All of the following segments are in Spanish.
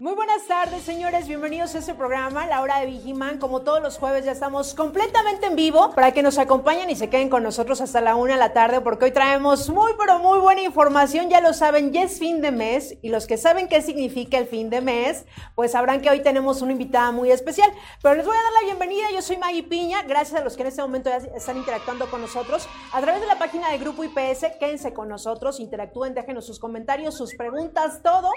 Muy buenas tardes, señores. Bienvenidos a este programa, La Hora de Vigiman. Como todos los jueves, ya estamos completamente en vivo para que nos acompañen y se queden con nosotros hasta la una de la tarde, porque hoy traemos muy, pero muy buena información. Ya lo saben, ya es fin de mes y los que saben qué significa el fin de mes, pues sabrán que hoy tenemos una invitada muy especial. Pero les voy a dar la bienvenida. Yo soy Maggie Piña. Gracias a los que en este momento ya están interactuando con nosotros a través de la página de Grupo IPS. Quédense con nosotros, interactúen, déjenos sus comentarios, sus preguntas, todo.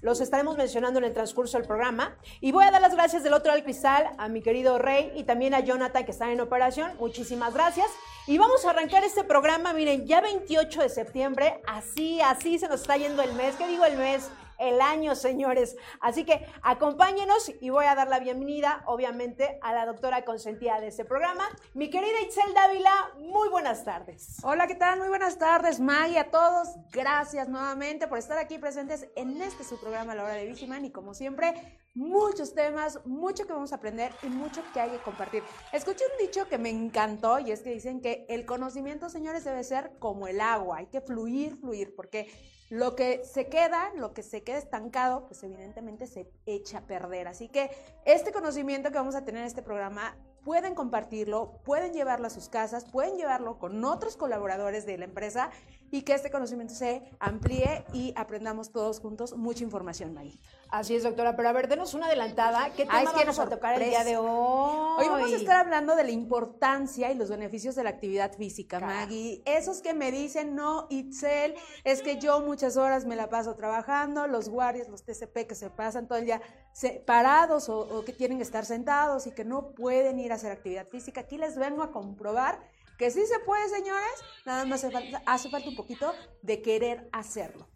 Los estaremos mencionando en el transcurso del programa. Y voy a dar las gracias del otro al cristal a mi querido Rey y también a Jonathan que están en operación. Muchísimas gracias. Y vamos a arrancar este programa, miren, ya 28 de septiembre, así, así se nos está yendo el mes. ¿Qué digo el mes? El año, señores. Así que acompáñenos y voy a dar la bienvenida, obviamente, a la doctora consentida de este programa, mi querida Itzel Dávila. Muy buenas tardes. Hola, ¿qué tal? Muy buenas tardes, Maggie, a todos. Gracias nuevamente por estar aquí presentes en este su programa, La Hora de Vigiman. Y como siempre, muchos temas, mucho que vamos a aprender y mucho que hay que compartir. Escuché un dicho que me encantó y es que dicen que el conocimiento, señores, debe ser como el agua. Hay que fluir, fluir, porque lo que se queda, lo que se queda estancado, pues evidentemente se echa a perder. Así que este conocimiento que vamos a tener en este programa pueden compartirlo, pueden llevarlo a sus casas, pueden llevarlo con otros colaboradores de la empresa y que este conocimiento se amplíe y aprendamos todos juntos mucha información, ahí. Así es, doctora. Pero a ver, denos una adelantada. ¿Qué tema vamos a tocar el día de hoy? Hoy vamos a estar hablando de la importancia y los beneficios de la actividad física, Maggie. Esos que me dicen, no, Itzel, es que yo muchas horas me la paso trabajando, los guardias, los TCP que se pasan todo el día parados o, que tienen que estar sentados y que no pueden ir a hacer actividad física. Aquí les vengo a comprobar que sí se puede, señores, nada más hace falta, hace falta un poquito de querer hacerlo.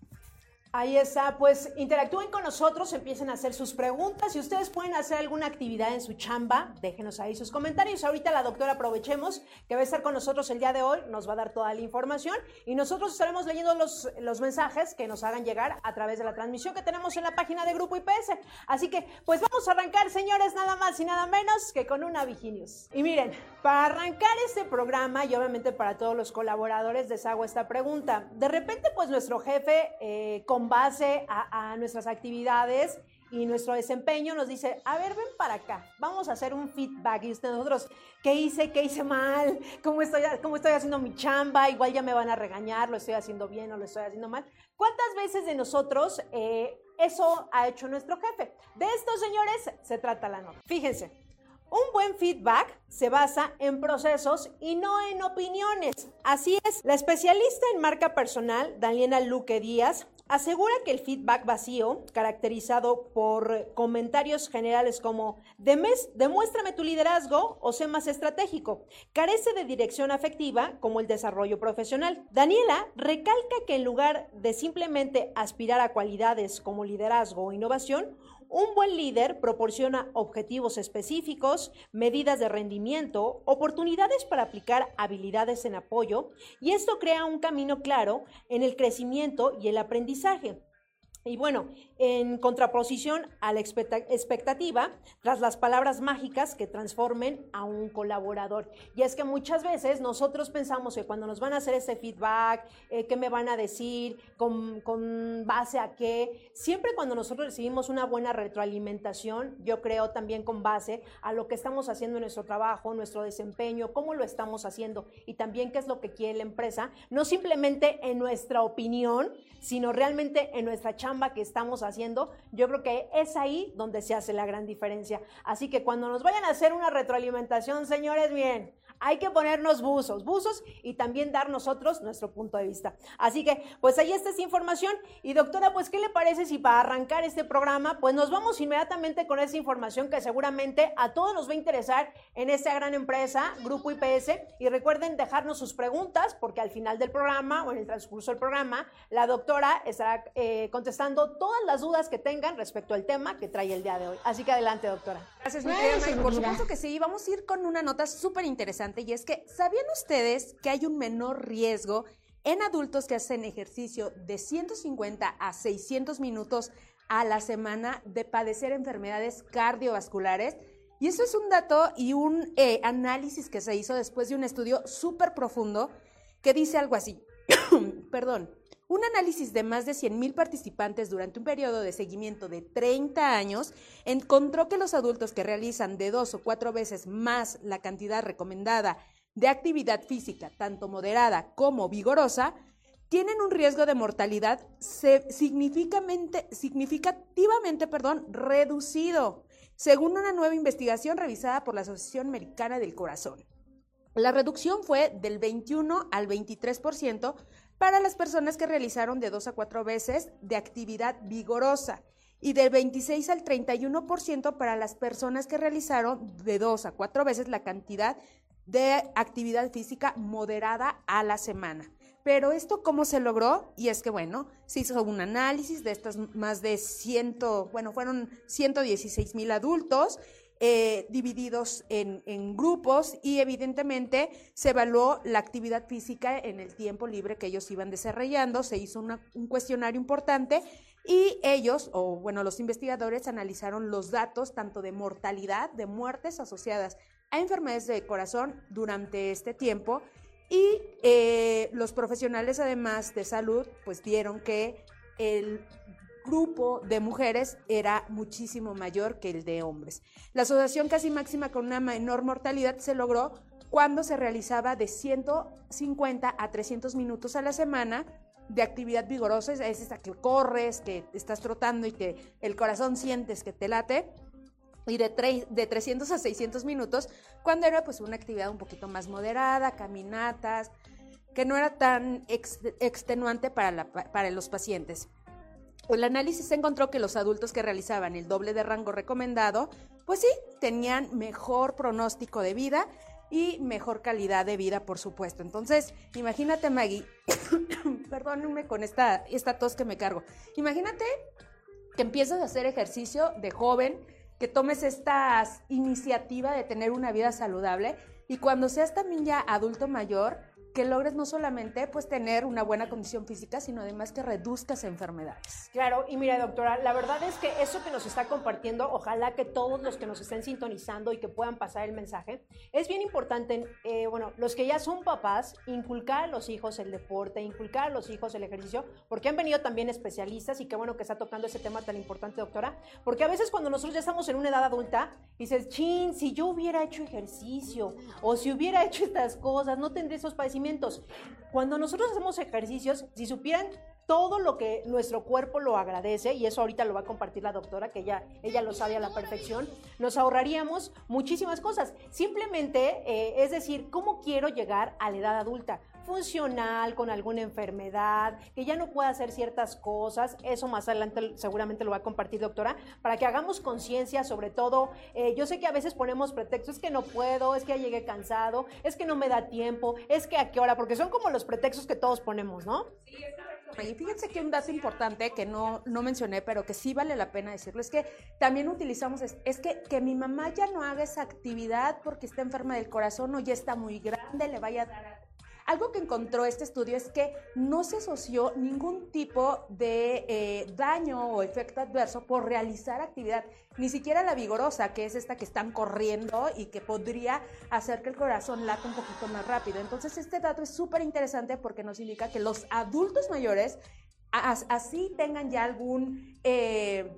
Ahí está, pues interactúen con nosotros, empiecen a hacer sus preguntas. Si ustedes pueden hacer alguna actividad en su chamba, déjenos ahí sus comentarios. Ahorita la doctora aprovechemos que va a estar con nosotros el día de hoy, nos va a dar toda la información y nosotros estaremos leyendo los, los mensajes que nos hagan llegar a través de la transmisión que tenemos en la página de Grupo IPS. Así que, pues vamos a arrancar, señores, nada más y nada menos que con una Viginius. Y miren, para arrancar este programa y obviamente para todos los colaboradores les hago esta pregunta. De repente, pues nuestro jefe, eh, base a, nuestras actividades y nuestro desempeño, nos dice, a ver, ven para acá, vamos a hacer un feedback. Y usted, nosotros, ¿qué hice? ¿Qué hice mal? ¿Cómo estoy, ¿Cómo estoy haciendo mi chamba? Igual ya me van a regañar, lo estoy haciendo bien o lo estoy haciendo mal. ¿Cuántas veces de nosotros eh, eso ha hecho nuestro jefe? De estos señores se trata la nota. Fíjense, un buen feedback se basa en procesos y no en opiniones. Así es, la especialista en marca personal, Daniela Luque Díaz, asegura que el feedback vacío, caracterizado por comentarios generales como demuéstrame tu liderazgo o sé más estratégico, carece de dirección afectiva como el desarrollo profesional. Daniela recalca que en lugar de simplemente aspirar a cualidades como liderazgo o innovación, un buen líder proporciona objetivos específicos, medidas de rendimiento, oportunidades para aplicar habilidades en apoyo y esto crea un camino claro en el crecimiento y el aprendizaje. Y bueno, en contraposición a la expectativa, tras las palabras mágicas que transformen a un colaborador. Y es que muchas veces nosotros pensamos que cuando nos van a hacer ese feedback, eh, qué me van a decir, con, con, base a qué, siempre cuando nosotros recibimos una buena retroalimentación, yo creo también con base a lo que estamos haciendo en nuestro trabajo, nuestro desempeño, cómo lo estamos haciendo y también qué es lo que quiere la empresa, no simplemente en nuestra opinión, sino realmente en nuestra chamba que estamos haciendo, yo creo que es ahí donde se hace la gran diferencia. Así que cuando nos vayan a hacer una retroalimentación, señores, bien, hay que ponernos buzos, buzos y también dar nosotros nuestro punto de vista. Así que, pues ahí está esa información. Y doctora, pues, ¿qué le parece si para arrancar este programa, pues nos vamos inmediatamente con esa información que seguramente a todos nos va a interesar en esta gran empresa, Grupo IPS? Y recuerden dejarnos sus preguntas, porque al final del programa o en el transcurso del programa, la doctora estará eh, contestando todas las dudas que tengan respecto al tema que trae el día de hoy. Así que adelante, doctora. Gracias, mi querida. Por supuesto que sí, vamos a ir con una nota súper interesante y es que, ¿sabían ustedes que hay un menor riesgo en adultos que hacen ejercicio de 150 a 600 minutos a la semana de padecer enfermedades cardiovasculares? Y eso es un dato y un eh, análisis que se hizo después de un estudio súper profundo que dice algo así. Perdón. Un análisis de más de 100.000 participantes durante un periodo de seguimiento de 30 años encontró que los adultos que realizan de dos o cuatro veces más la cantidad recomendada de actividad física, tanto moderada como vigorosa, tienen un riesgo de mortalidad significativamente, reducido, según una nueva investigación revisada por la Asociación Americana del Corazón. La reducción fue del 21 al 23% para las personas que realizaron de dos a cuatro veces de actividad vigorosa y del 26 al 31% para las personas que realizaron de dos a cuatro veces la cantidad de actividad física moderada a la semana. Pero esto cómo se logró? Y es que bueno, se hizo un análisis de estas más de 100, bueno, fueron 116 mil adultos eh, divididos en, grupos y evidentemente se evaluó la actividad física en el tiempo libre que ellos iban desarrollando, se hizo un cuestionario importante y ellos, o bueno, los investigadores analizaron los datos tanto de mortalidad, de muertes asociadas a enfermedades de corazón durante este tiempo y eh, los profesionales además de salud pues vieron que el grupo de mujeres era muchísimo mayor que el de hombres. La asociación casi máxima con una menor mortalidad se logró cuando se realizaba de 150 a 300 minutos a la semana de actividad vigorosa, es esa que corres, que estás trotando y que el corazón sientes que te late, y de, de 300 a 600 minutos, cuando era pues una actividad un poquito más moderada, caminatas, que no era tan extenuante para los pacientes. El análisis encontró que los adultos que realizaban el doble de rango recomendado, pues sí, tenían mejor pronóstico de vida y mejor calidad de vida, por supuesto. Entonces, imagínate, Maggie, perdónenme con esta, esta tos que me cargo. Imagínate que empiezas a hacer ejercicio de joven, que tomes esta iniciativa de tener una vida saludable y cuando seas también ya adulto mayor, que logres no solamente pues tener una buena condición física, sino además que reduzcas enfermedades. Claro, y mira doctora, la verdad es que eso que nos está compartiendo, ojalá que todos los que nos estén sintonizando y que puedan pasar el mensaje, es bien importante, eh, bueno, los que ya son papás, inculcar a los hijos el deporte, inculcar a los hijos el ejercicio, porque han venido también especialistas y qué bueno que está tocando ese tema tan importante, doctora, porque a veces cuando nosotros ya estamos en una edad adulta, dices, chin, si yo hubiera hecho ejercicio o si hubiera hecho estas cosas, no tendré esos padecimientos cuando nosotros hacemos ejercicios, si supieran todo lo que nuestro cuerpo lo agradece, y eso ahorita lo va a compartir la doctora, que ella, ella lo sabe a la perfección, nos ahorraríamos muchísimas cosas. Simplemente, eh, es decir, ¿cómo quiero llegar a la edad adulta? Funcional, con alguna enfermedad, que ya no pueda hacer ciertas cosas. Eso más adelante seguramente lo va a compartir doctora, para que hagamos conciencia sobre todo. Eh, yo sé que a veces ponemos pretextos, es que no puedo, es que ya llegué cansado, es que no me da tiempo, es que a qué hora, porque son como los pretextos que todos ponemos, ¿no? Sí, y fíjense que un dato importante que no, no mencioné, pero que sí vale la pena decirlo, es que también utilizamos, es, es, que, que mi mamá ya no haga esa actividad porque está enferma del corazón o ya está muy grande, le vaya a dar algo que encontró este estudio es que no se asoció ningún tipo de eh, daño o efecto adverso por realizar actividad, ni siquiera la vigorosa, que es esta que están corriendo y que podría hacer que el corazón late un poquito más rápido. Entonces, este dato es súper interesante porque nos indica que los adultos mayores, así tengan ya algún... Eh,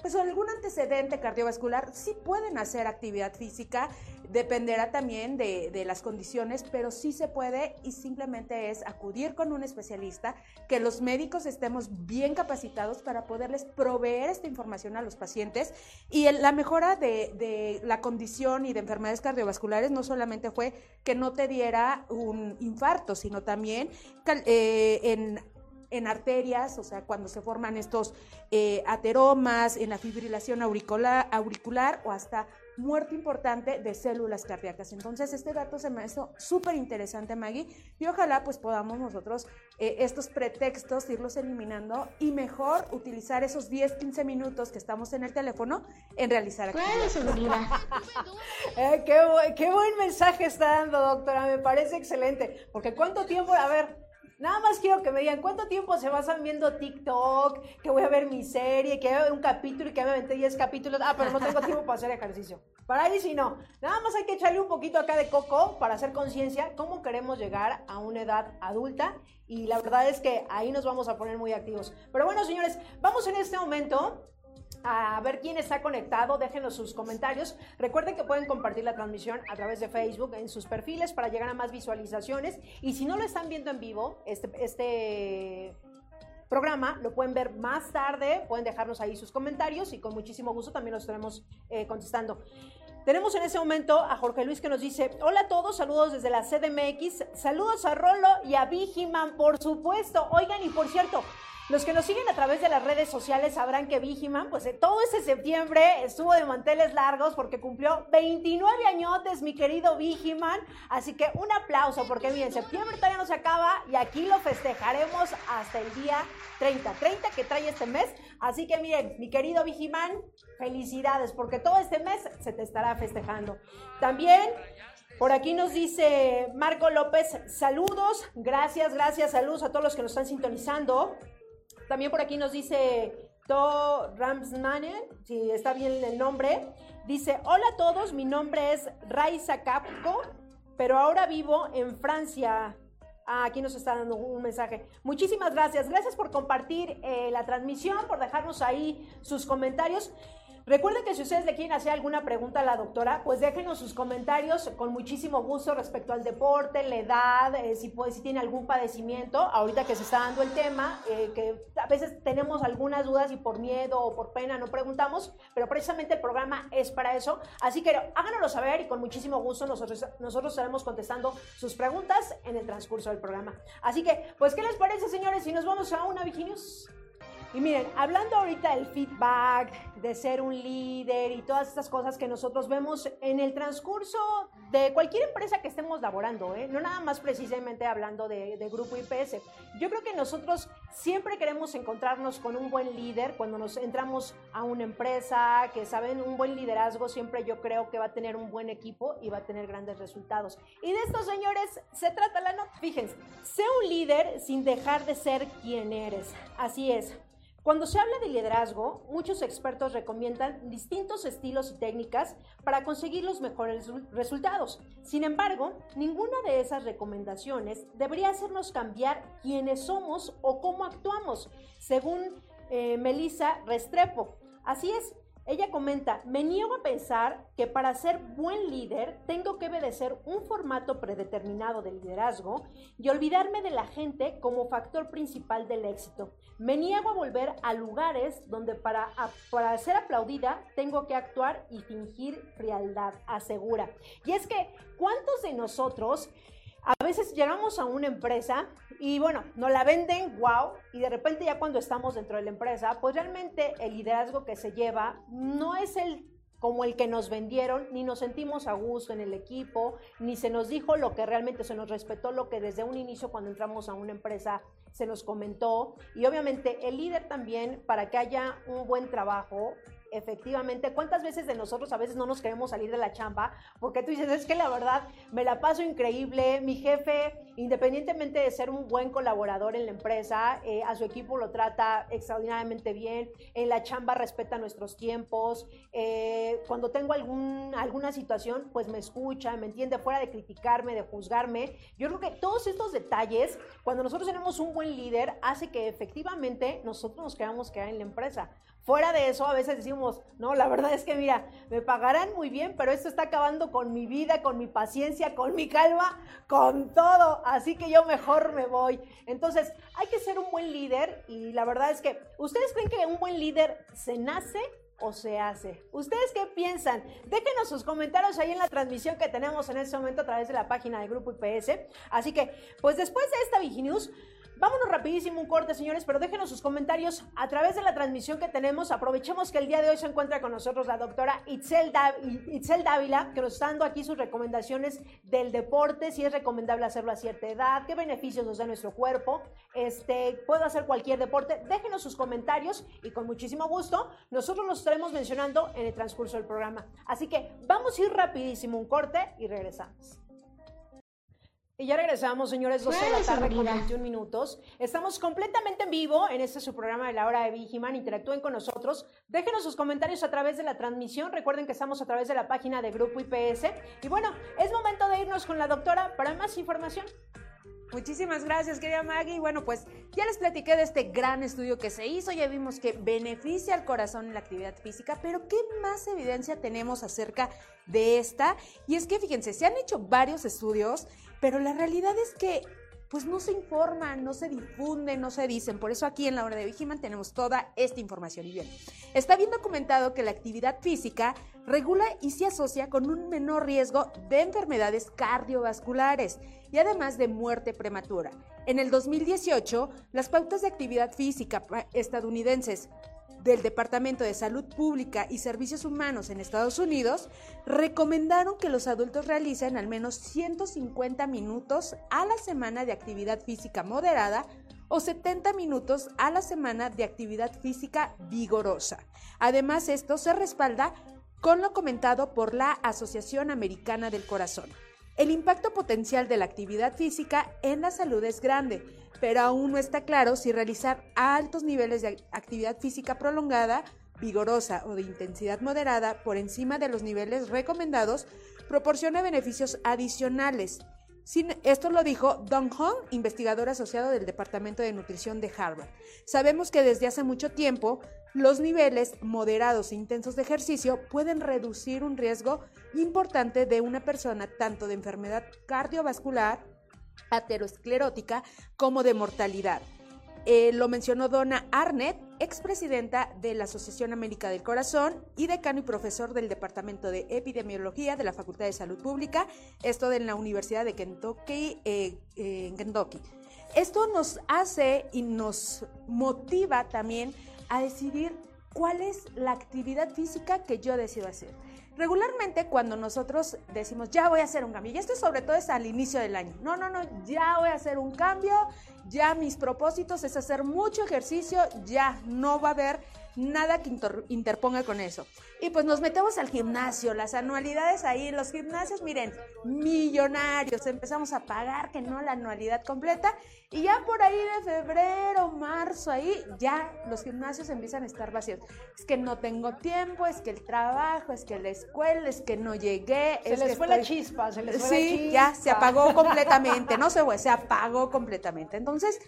pues algún antecedente cardiovascular, sí pueden hacer actividad física, dependerá también de, las condiciones, pero sí se puede y simplemente es acudir con un especialista, que los médicos estemos bien capacitados para poderles proveer esta información a los pacientes. Y la mejora de, la condición y de enfermedades cardiovasculares no solamente fue que no te diera un infarto, sino también eh, en en arterias, o sea, cuando se forman estos eh, ateromas, en la fibrilación auricular, auricular o hasta muerte importante de células cardíacas. Entonces, este dato se me hizo súper interesante, Maggie, y ojalá pues podamos nosotros eh, estos pretextos irlos eliminando y mejor utilizar esos 10, 15 minutos que estamos en el teléfono en realizar actividades. eh, qué, qué buen mensaje está dando, doctora, me parece excelente, porque cuánto tiempo, a ver, Nada más quiero que me digan cuánto tiempo se pasan viendo TikTok, que voy a ver mi serie, que voy a ver un capítulo y que me aventé 10 capítulos. Ah, pero no tengo tiempo para hacer ejercicio. Para ahí sí no. Nada más hay que echarle un poquito acá de coco para hacer conciencia cómo queremos llegar a una edad adulta. Y la verdad es que ahí nos vamos a poner muy activos. Pero bueno, señores, vamos en este momento a ver quién está conectado, déjenos sus comentarios. Recuerden que pueden compartir la transmisión a través de Facebook en sus perfiles para llegar a más visualizaciones. Y si no lo están viendo en vivo, este, este programa lo pueden ver más tarde, pueden dejarnos ahí sus comentarios y con muchísimo gusto también los estaremos eh, contestando. Tenemos en ese momento a Jorge Luis que nos dice, hola a todos, saludos desde la CDMX, saludos a Rolo y a Vigiman, por supuesto. Oigan, y por cierto, los que nos siguen a través de las redes sociales sabrán que Vigiman, pues todo ese septiembre estuvo de manteles largos porque cumplió 29 añotes, mi querido Vigiman. Así que un aplauso porque miren, septiembre todavía no se acaba y aquí lo festejaremos hasta el día 30, 30 que trae este mes. Así que miren, mi querido Vigiman, felicidades porque todo este mes se te estará festejando. También por aquí nos dice Marco López, saludos, gracias, gracias, saludos a todos los que nos están sintonizando. También por aquí nos dice To Ramsmanen, si está bien el nombre. Dice, hola a todos, mi nombre es Raiza Capco, pero ahora vivo en Francia. Ah, aquí nos está dando un mensaje. Muchísimas gracias. Gracias por compartir eh, la transmisión, por dejarnos ahí sus comentarios. Recuerden que si ustedes le quieren hacer alguna pregunta a la doctora, pues déjenos sus comentarios con muchísimo gusto respecto al deporte, la edad, eh, si, tiene algún padecimiento, ahorita que se está dando el tema, eh, que a veces tenemos algunas dudas y por miedo o por pena no preguntamos, pero precisamente el programa es para eso. Así que háganoslo saber y con muchísimo gusto nosotros, nosotros estaremos contestando sus preguntas en el transcurso del programa. Así que, pues, ¿qué les parece, señores? Si nos vamos a una Viginius. Y miren, hablando ahorita del feedback, de ser un líder y todas estas cosas que nosotros vemos en el transcurso de cualquier empresa que estemos laborando, ¿eh? no nada más precisamente hablando de, de, grupo IPS. Yo creo que nosotros siempre queremos encontrarnos con un buen líder cuando nos entramos a una empresa, que saben, un buen liderazgo siempre yo creo que va a tener un buen equipo y va a tener grandes resultados. Y de estos señores se trata la nota. Fíjense, sé un líder sin dejar de ser quien eres. Así es. Cuando se habla de liderazgo, muchos expertos recomiendan distintos estilos y técnicas para conseguir los mejores resultados. Sin embargo, ninguna de esas recomendaciones debería hacernos cambiar quiénes somos o cómo actuamos, según eh, Melissa Restrepo. Así es, ella comenta, me niego a pensar que para ser buen líder tengo que obedecer un formato predeterminado de liderazgo y olvidarme de la gente como factor principal del éxito. Me niego a volver a lugares donde para, para ser aplaudida tengo que actuar y fingir frialdad, asegura. Y es que, ¿cuántos de nosotros a veces llegamos a una empresa y bueno, nos la venden, wow, y de repente ya cuando estamos dentro de la empresa, pues realmente el liderazgo que se lleva no es el como el que nos vendieron, ni nos sentimos a gusto en el equipo, ni se nos dijo lo que realmente se nos respetó, lo que desde un inicio cuando entramos a una empresa se nos comentó. Y obviamente el líder también, para que haya un buen trabajo, efectivamente, ¿cuántas veces de nosotros a veces no nos queremos salir de la chamba? Porque tú dices, es que la verdad me la paso increíble, mi jefe, independientemente de ser un buen colaborador en la empresa, eh, a su equipo lo trata extraordinariamente bien, en la chamba respeta nuestros tiempos, eh, cuando tengo algún, alguna situación, pues me escucha, me entiende, fuera de criticarme, de juzgarme. Yo creo que todos estos detalles, cuando nosotros tenemos un buen líder, hace que efectivamente nosotros nos quedamos quedar en la empresa. Fuera de eso, a veces decimos, no, la verdad es que mira, me pagarán muy bien, pero esto está acabando con mi vida, con mi paciencia, con mi calma, con todo. Así que yo mejor me voy. Entonces, hay que ser un buen líder y la verdad es que, ¿ustedes creen que un buen líder se nace o se hace? ¿Ustedes qué piensan? Déjenos sus comentarios ahí en la transmisión que tenemos en este momento a través de la página de Grupo IPS. Así que, pues después de esta Viginews, Vámonos rapidísimo un corte, señores, pero déjenos sus comentarios a través de la transmisión que tenemos. Aprovechemos que el día de hoy se encuentra con nosotros la doctora Itzel, Dávila, que nos está dando aquí sus recomendaciones del deporte, si es recomendable hacerlo a cierta edad, qué beneficios nos da nuestro cuerpo, este, puedo hacer cualquier deporte. Déjenos sus comentarios y con muchísimo gusto nosotros los estaremos mencionando en el transcurso del programa. Así que vamos a ir rapidísimo un corte y regresamos. Y ya regresamos, señores, 12 de la tarde con 21 minutos. Estamos completamente en vivo en este su programa de la hora de Vigiman. Interactúen con nosotros. Déjenos sus comentarios a través de la transmisión. Recuerden que estamos a través de la página de Grupo IPS. Y bueno, es momento de irnos con la doctora para más información. Muchísimas gracias, querida Maggie. Bueno, pues ya les platiqué de este gran estudio que se hizo, ya vimos que beneficia al corazón en la actividad física, pero ¿qué más evidencia tenemos acerca de esta? Y es que fíjense, se han hecho varios estudios, pero la realidad es que pues no se informan, no se difunden, no se dicen. Por eso aquí en la hora de Vigiman tenemos toda esta información. Y bien, está bien documentado que la actividad física regula y se asocia con un menor riesgo de enfermedades cardiovasculares y además de muerte prematura. En el 2018, las pautas de actividad física estadounidenses del Departamento de Salud Pública y Servicios Humanos en Estados Unidos recomendaron que los adultos realicen al menos 150 minutos a la semana de actividad física moderada o 70 minutos a la semana de actividad física vigorosa. Además, esto se respalda con lo comentado por la Asociación Americana del Corazón. El impacto potencial de la actividad física en la salud es grande, pero aún no está claro si realizar altos niveles de actividad física prolongada, vigorosa o de intensidad moderada por encima de los niveles recomendados proporciona beneficios adicionales. Esto lo dijo Don Hong, investigador asociado del Departamento de Nutrición de Harvard. Sabemos que desde hace mucho tiempo los niveles moderados e intensos de ejercicio pueden reducir un riesgo importante de una persona tanto de enfermedad cardiovascular, aterosclerótica como de mortalidad. Eh, lo mencionó Donna Arnett, expresidenta de la Asociación América del Corazón y decano y profesor del Departamento de Epidemiología de la Facultad de Salud Pública, esto en la Universidad de Kentucky, eh, en Kentucky. Esto nos hace y nos motiva también a decidir cuál es la actividad física que yo decido hacer. Regularmente cuando nosotros decimos, ya voy a hacer un cambio, y esto sobre todo es al inicio del año, no, no, no, ya voy a hacer un cambio, ya mis propósitos es hacer mucho ejercicio, ya no va a haber nada que interponga con eso. Y pues nos metemos al gimnasio, las anualidades ahí, los gimnasios, miren, millonarios, empezamos a pagar que no la anualidad completa y ya por ahí de febrero, marzo, ahí ya los gimnasios empiezan a estar vacíos. Es que no tengo tiempo, es que el trabajo, es que la escuela, es que no llegué. Se les fue la chispa, se les fue sí, la chispa. ya se apagó completamente, no se fue, se apagó completamente. Entonces,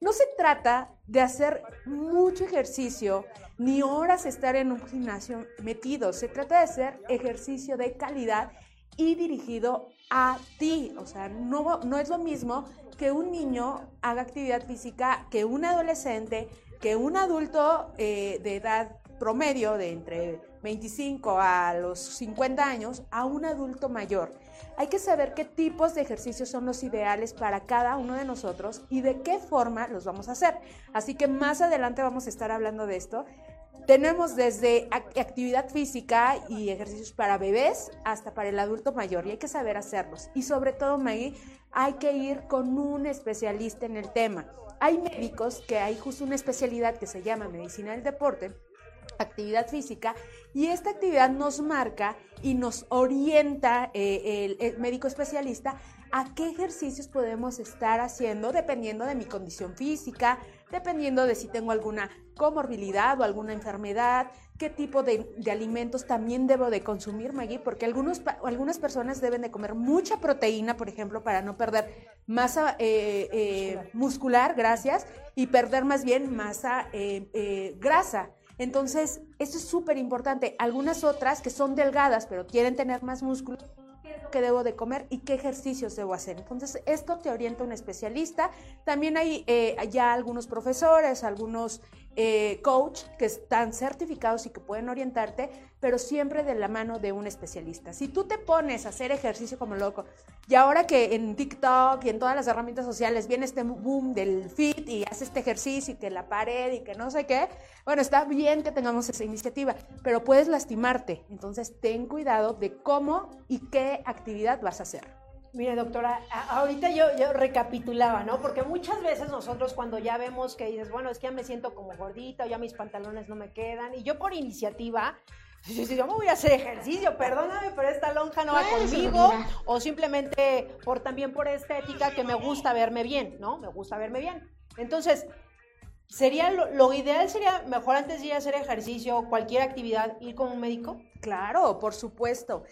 no se trata de hacer mucho ejercicio ni horas estar en un gimnasio metido, se trata de hacer ejercicio de calidad y dirigido a ti. O sea, no, no es lo mismo que un niño haga actividad física que un adolescente, que un adulto eh, de edad promedio de entre 25 a los 50 años a un adulto mayor. Hay que saber qué tipos de ejercicios son los ideales para cada uno de nosotros y de qué forma los vamos a hacer. Así que más adelante vamos a estar hablando de esto. Tenemos desde actividad física y ejercicios para bebés hasta para el adulto mayor y hay que saber hacerlos. Y sobre todo, Maggie, hay que ir con un especialista en el tema. Hay médicos que hay justo una especialidad que se llama medicina del deporte, actividad física, y esta actividad nos marca y nos orienta eh, el, médico especialista a qué ejercicios podemos estar haciendo dependiendo de mi condición física, dependiendo de si tengo alguna comorbilidad o alguna enfermedad, qué tipo de, alimentos también debo de consumir, Maggie, porque algunos, algunas personas deben de comer mucha proteína, por ejemplo, para no perder masa eh, eh, muscular, gracias, y perder más bien masa grasa. Entonces, esto es súper importante. Algunas otras que son delgadas, pero quieren tener más músculo, ¿qué debo de comer y qué ejercicios debo hacer? Entonces, esto te orienta un especialista. También hay eh, ya algunos profesores, algunos eh, coach que están certificados y que pueden orientarte, pero siempre de la mano de un especialista. Si tú te pones a hacer ejercicio como loco, y ahora que en TikTok y en todas las herramientas sociales viene este boom del fit y hace este ejercicio y que la pared y que no sé qué, bueno, está bien que tengamos esa iniciativa, pero puedes lastimarte. Entonces, ten cuidado de cómo y qué actividad vas a hacer. Mire, doctora, ahorita yo, yo, recapitulaba, ¿no? Porque muchas veces nosotros cuando ya vemos que dices, bueno, es que ya me siento como gordita o ya mis pantalones no me quedan, y yo por iniciativa, yo me voy a hacer ejercicio, perdóname, pero esta lonja no va conmigo, o simplemente por también por estética que me gusta verme bien, ¿no? Me gusta verme bien. Entonces, sería lo, lo ideal sería mejor antes de ir a hacer ejercicio, cualquier actividad, ir con un médico. Claro, por supuesto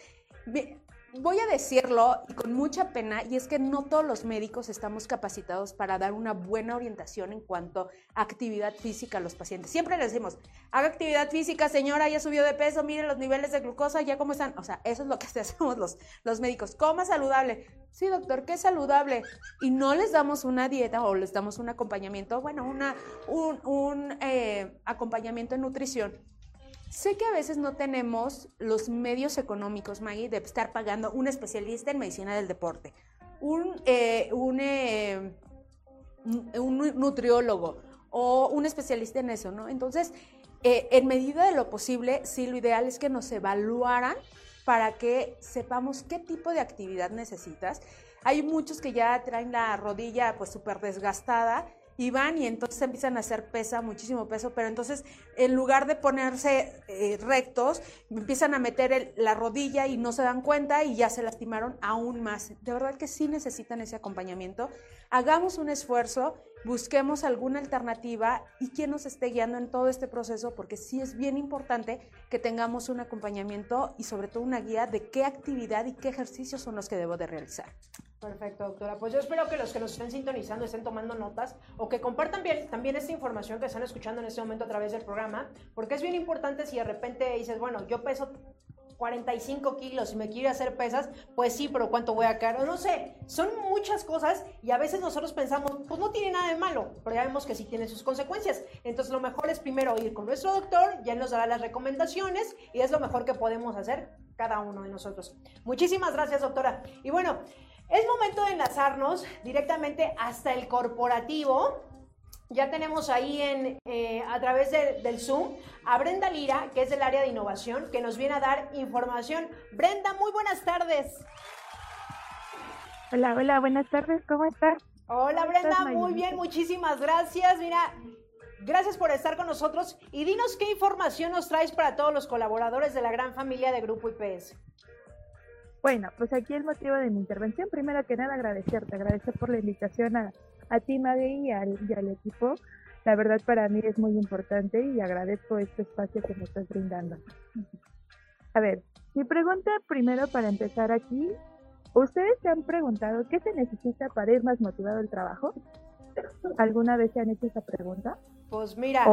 voy a decirlo con mucha pena, y es que no todos los médicos estamos capacitados para dar una buena orientación en cuanto a actividad física a los pacientes. Siempre les decimos, haga actividad física, señora, ya subió de peso, mire los niveles de glucosa, ya cómo están. O sea, eso es lo que hacemos los, los médicos. Coma saludable. Sí, doctor, ¿qué saludable? Y no les damos una dieta o les damos un acompañamiento, bueno, una, un, un eh, acompañamiento en nutrición Sé que a veces no tenemos los medios económicos, Maggie, de estar pagando un especialista en medicina del deporte, un, eh, un, eh, un, nutriólogo o un especialista en eso, ¿no? Entonces, eh, en medida de lo posible, sí, lo ideal es que nos evaluaran para que sepamos qué tipo de actividad necesitas. Hay muchos que ya traen la rodilla pues súper desgastada y van y entonces empiezan a hacer pesa, muchísimo peso, pero entonces en lugar de ponerse eh, rectos, empiezan a meter la rodilla y no se dan cuenta y ya se lastimaron aún más. De verdad que sí necesitan ese acompañamiento. Hagamos un esfuerzo, busquemos alguna alternativa y quien nos esté guiando en todo este proceso, porque sí es bien importante que tengamos un acompañamiento y sobre todo una guía de qué actividad y qué ejercicios son los que debo de realizar. Perfecto, doctora. Pues yo espero que los que nos estén sintonizando estén tomando notas o que compartan bien, también esta información que están escuchando en este momento a través del programa, porque es bien importante si de repente dices, bueno, yo peso 45 kilos y me quiero hacer pesas, pues sí, pero ¿cuánto voy a caer? No sé, son muchas cosas y a veces nosotros pensamos, pues no tiene nada de malo, pero ya vemos que sí tiene sus consecuencias. Entonces lo mejor es primero ir con nuestro doctor, ya nos dará las recomendaciones y es lo mejor que podemos hacer cada uno de nosotros. Muchísimas gracias, doctora. Y bueno, es momento de enlazarnos directamente hasta el corporativo. Ya tenemos ahí en, eh, a través del Zoom a Brenda Lira, que es del área de innovación, que nos viene a dar información. Brenda, muy buenas tardes. Hola, hola, buenas tardes, ¿cómo estás? Hola Brenda, muy bien, muchísimas gracias. Mira, gracias por estar con nosotros y dinos qué información nos traes para todos los colaboradores de la gran familia de Grupo IPS. Bueno, pues aquí el motivo de mi intervención, primero que nada agradecerte, agradecer por la invitación a, a ti, y al, y al equipo. La verdad para mí es muy importante y agradezco este espacio que me estás brindando. A ver, mi pregunta primero para empezar aquí, ¿ustedes se han preguntado qué se necesita para ir más motivado al trabajo? ¿Alguna vez se han hecho esa pregunta? Pues mira,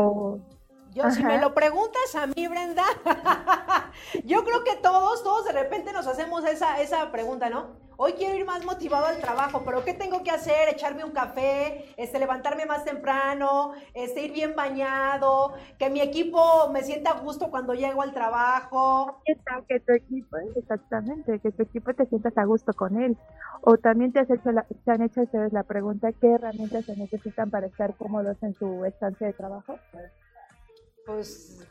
yo, si me lo preguntas a mí, Brenda, yo creo que todos, todos de repente nos hacemos esa, esa pregunta, ¿no? Hoy quiero ir más motivado al trabajo, pero ¿qué tengo que hacer? Echarme un café, este, levantarme más temprano, este, ir bien bañado, que mi equipo me sienta a gusto cuando llego al trabajo. Que tu equipo, exactamente, que tu equipo te sientas a gusto con él. O también te, has hecho la, te han hecho ustedes la pregunta, ¿qué herramientas se necesitan para estar cómodos en su estancia de trabajo? Pues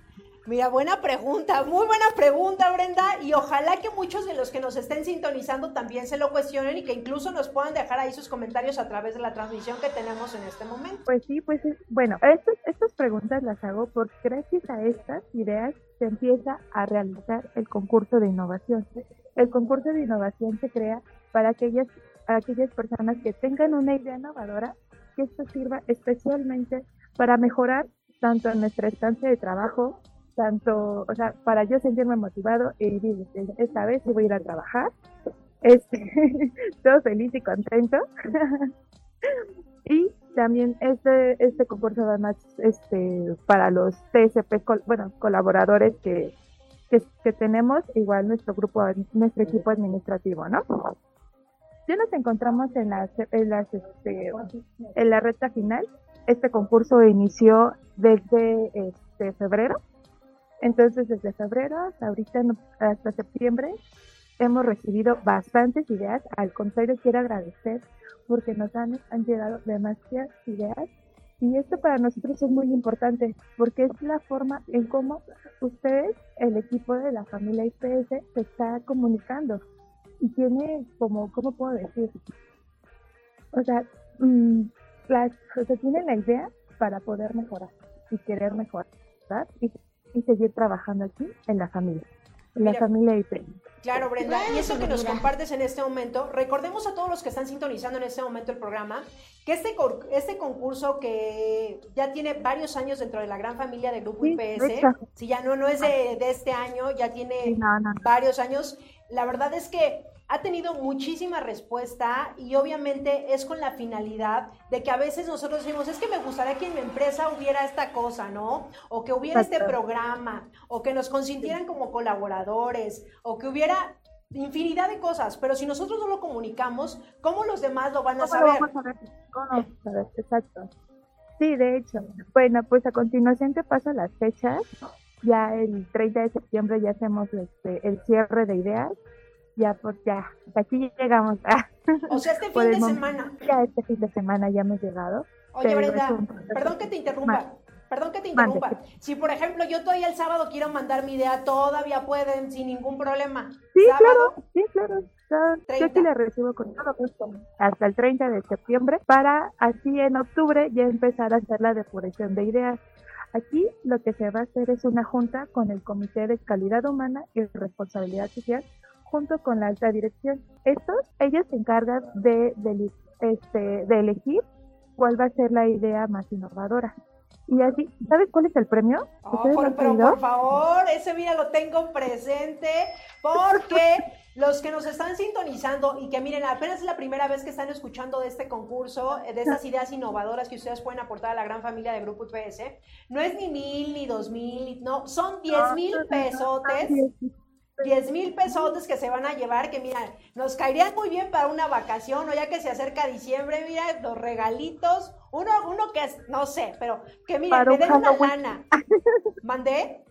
Mira, buena pregunta, muy buena pregunta, Brenda, y ojalá que muchos de los que nos estén sintonizando también se lo cuestionen y que incluso nos puedan dejar ahí sus comentarios a través de la transmisión que tenemos en este momento. Pues sí, pues bueno, estas, estas preguntas las hago porque gracias a estas ideas se empieza a realizar el concurso de innovación. El concurso de innovación se crea para aquellas, aquellas personas que tengan una idea innovadora, que esto sirva especialmente para mejorar tanto en nuestra estancia de trabajo, tanto, o sea, para yo sentirme motivado y decir, esta vez voy a ir a trabajar, este, todo feliz y contento. y también este, este concurso además este, para los TSP, bueno, colaboradores que, que, tenemos, igual nuestro grupo, nuestro equipo administrativo, ¿no? Ya nos encontramos en las, en las, este, en la recta final este concurso inició desde este febrero. Entonces, desde febrero hasta ahorita, hasta septiembre, hemos recibido bastantes ideas. Al contrario, quiero agradecer porque nos han, han llegado demasiadas ideas y esto para nosotros es muy importante porque es la forma en cómo ustedes, el equipo de la familia IPS, se está comunicando y tiene como, ¿cómo puedo decir? O sea, mm, las, o sea, tienen la idea para poder mejorar y querer mejorar y, y seguir trabajando aquí en la familia. La familia IP. Claro, Brenda. y eso que nos compartes en este momento, recordemos a todos los que están sintonizando en este momento el programa, que este, este concurso que ya tiene varios años dentro de la gran familia de Grupo IPS, si ya no, no es de, este año, ya tiene varios años, la verdad es que ha tenido muchísima respuesta y obviamente es con la finalidad de que a veces nosotros decimos, es que me gustaría que en mi empresa hubiera esta cosa, ¿no? O que hubiera este programa, o que nos consintieran como colaboradores, o que hubiera infinidad de cosas, pero si nosotros no lo comunicamos, ¿cómo los demás lo van a saber? Exacto. Sí, de hecho. Bueno, pues a continuación te paso las fechas. Ya el 30 de septiembre ya hacemos este, el cierre de ideas ya pues ya, aquí llegamos. O sea, este fin de semana. Ya este fin de semana ya hemos llegado. Oye, Brenda, perdón que te interrumpa. Perdón que te interrumpa. Si, por ejemplo, yo todavía el sábado quiero mandar mi idea, todavía pueden sin ningún problema. Sí, claro, sí, claro. Yo sí le recibo con todo gusto hasta el 30 de septiembre para así en octubre ya empezar a hacer la depuración de ideas. Aquí lo que se va a hacer es una junta con el Comité de Calidad Humana y Responsabilidad Social junto con la alta dirección. Estos, ellos se encargan de, este, de elegir cuál va a ser la idea más innovadora. Y así, ¿sabes cuál es el premio? Oh, por, por favor, ese mira lo tengo presente porque los que nos están sintonizando y que miren, apenas es la primera vez que están escuchando de este concurso, de estas ideas innovadoras que ustedes pueden aportar a la gran familia de Grupo IPS, no es ni mil, ni dos mil, no, son diez mil pesotes 10 mil pesos que se van a llevar, que mira, nos caerían muy bien para una vacación, o ya que se acerca diciembre, mira, los regalitos, uno, uno que es, no sé, pero que mira, me den una lana. ¿Mandé?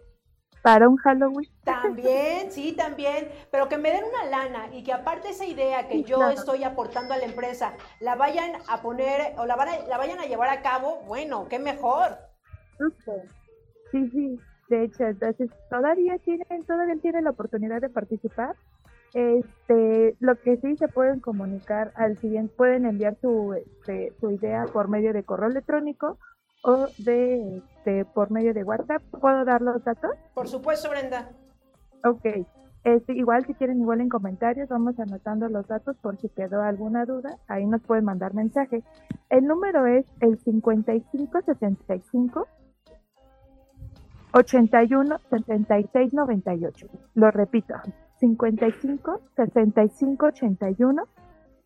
Para un Halloween. También, sí, también, pero que me den una lana y que aparte esa idea que yo estoy aportando a la empresa, la vayan a poner o la, la vayan a llevar a cabo, bueno, qué mejor. Sí, sí, de hecho, entonces todavía tienen, todavía tienen la oportunidad de participar. Este, lo que sí se pueden comunicar al siguiente, pueden enviar su, este, su idea por medio de correo electrónico o de, este, por medio de WhatsApp. ¿Puedo dar los datos? Por supuesto, Brenda. Ok. Este, igual si quieren, igual en comentarios, vamos anotando los datos por si quedó alguna duda, ahí nos pueden mandar mensaje. El número es el 5565 81 76 98. Lo repito, 55 65 81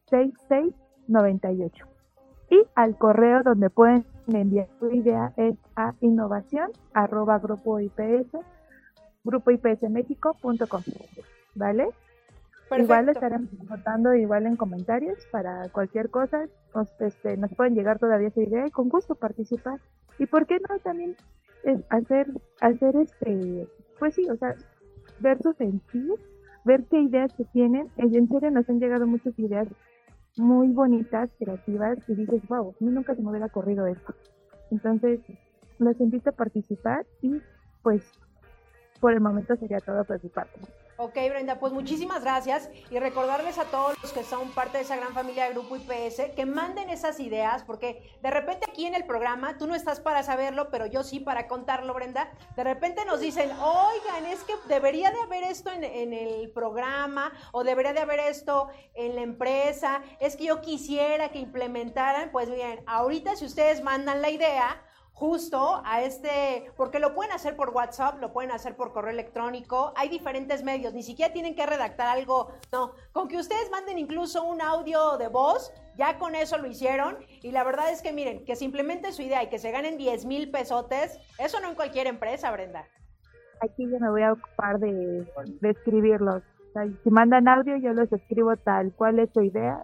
66 98. Y al correo donde pueden enviar su idea es a innovación arroba grupo IPS, grupo IPSmexico.com. ¿Vale? Igual estaremos votando igual en comentarios para cualquier cosa. Nos, este, nos pueden llegar todavía esa idea y con gusto participar. Y por qué no también es hacer, hacer este, pues sí, o sea, ver su sentir, ver qué ideas se tienen. En serio nos han llegado muchas ideas muy bonitas, creativas, y dices, wow, a mí nunca se me hubiera corrido esto. Entonces, los invito a participar y pues por el momento sería todo por mi parte. Ok, Brenda, pues muchísimas gracias. Y recordarles a todos los que son parte de esa gran familia de Grupo IPS que manden esas ideas, porque de repente aquí en el programa, tú no estás para saberlo, pero yo sí para contarlo, Brenda, de repente nos dicen, oigan, es que debería de haber esto en, en el programa o debería de haber esto en la empresa, es que yo quisiera que implementaran, pues bien, ahorita si ustedes mandan la idea, justo a este, porque lo pueden hacer por WhatsApp, lo pueden hacer por correo electrónico, hay diferentes medios, ni siquiera tienen que redactar algo, no, con que ustedes manden incluso un audio de voz, ya con eso lo hicieron, y la verdad es que miren, que simplemente su idea y que se ganen 10 mil pesotes, eso no en cualquier empresa, Brenda. Aquí yo me voy a ocupar de, de escribirlos. si mandan audio, yo los escribo tal cual es su idea,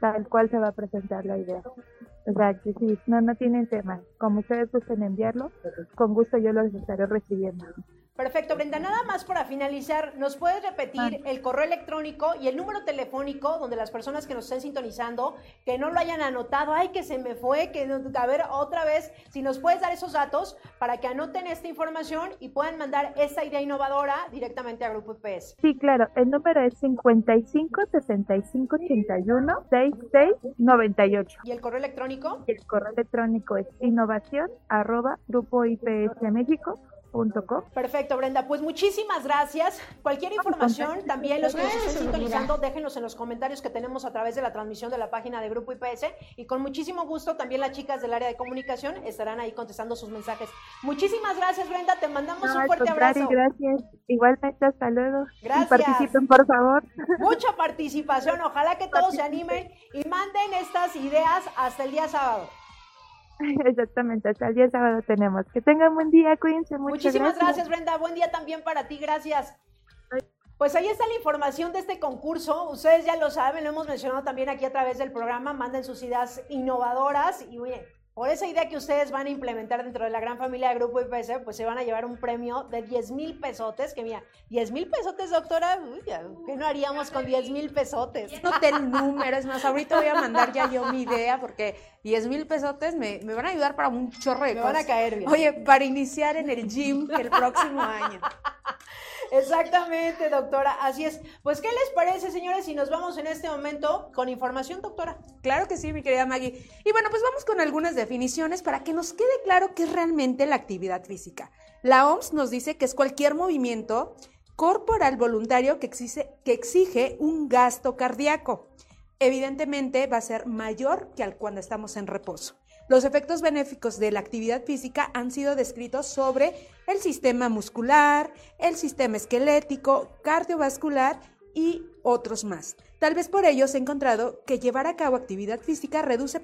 tal cual se va a presentar la idea. O sea, que no, no tienen tema. Como ustedes gusten enviarlo, con gusto yo los estaré recibiendo. Perfecto, Brenda. Nada más para finalizar, ¿nos puedes repetir el correo electrónico y el número telefónico donde las personas que nos estén sintonizando, que no lo hayan anotado, ay, que se me fue, que a ver otra vez, si nos puedes dar esos datos para que anoten esta información y puedan mandar esta idea innovadora directamente a Grupo IPS. Sí, claro, el número es 55 65 81 66 98. ¿Y el correo electrónico? El correo electrónico es innovación arroba grupo IPS México Perfecto, Brenda. Pues muchísimas gracias. Cualquier información, también los que nos estén sintonizando, déjenos en los comentarios que tenemos a través de la transmisión de la página de Grupo IPS. Y con muchísimo gusto, también las chicas del área de comunicación estarán ahí contestando sus mensajes. Muchísimas gracias, Brenda. Te mandamos un fuerte abrazo. Gracias. Igualmente, hasta luego. Gracias. participen, por favor. Mucha participación. Ojalá que todos se animen y manden estas ideas hasta el día sábado. Exactamente, hasta el día sábado tenemos. Que tengan buen día, cuídense mucho. Muchísimas gracias. Brenda. Buen día también para ti, gracias. Pues ahí está la información de este concurso. Ustedes ya lo saben, lo hemos mencionado también aquí a través del programa. Manden sus ideas innovadoras y oye, por esa idea que ustedes van a implementar dentro de la gran familia de Grupo IPS, pues se van a llevar un premio de 10 mil pesotes, que mira, 10 mil pesotes, doctora, Uy, ¿qué no haríamos con 10 mil pesotes? No el número, es más, ahorita voy a mandar ya yo mi idea, porque 10 mil pesotes me, me, van a ayudar para un chorro de Me van a caer bien. Oye, para iniciar en el gym el próximo año. Exactamente, doctora. Así es. Pues, ¿qué les parece, señores, si nos vamos en este momento con información, doctora? Claro que sí, mi querida Maggie. Y bueno, pues vamos con algunas definiciones para que nos quede claro qué es realmente la actividad física. La OMS nos dice que es cualquier movimiento corporal voluntario que exige, que exige un gasto cardíaco. Evidentemente va a ser mayor que al cuando estamos en reposo. Los efectos benéficos de la actividad física han sido descritos sobre el sistema muscular, el sistema esquelético, cardiovascular y otros más. Tal vez por ello se ha encontrado que llevar a cabo actividad física reduce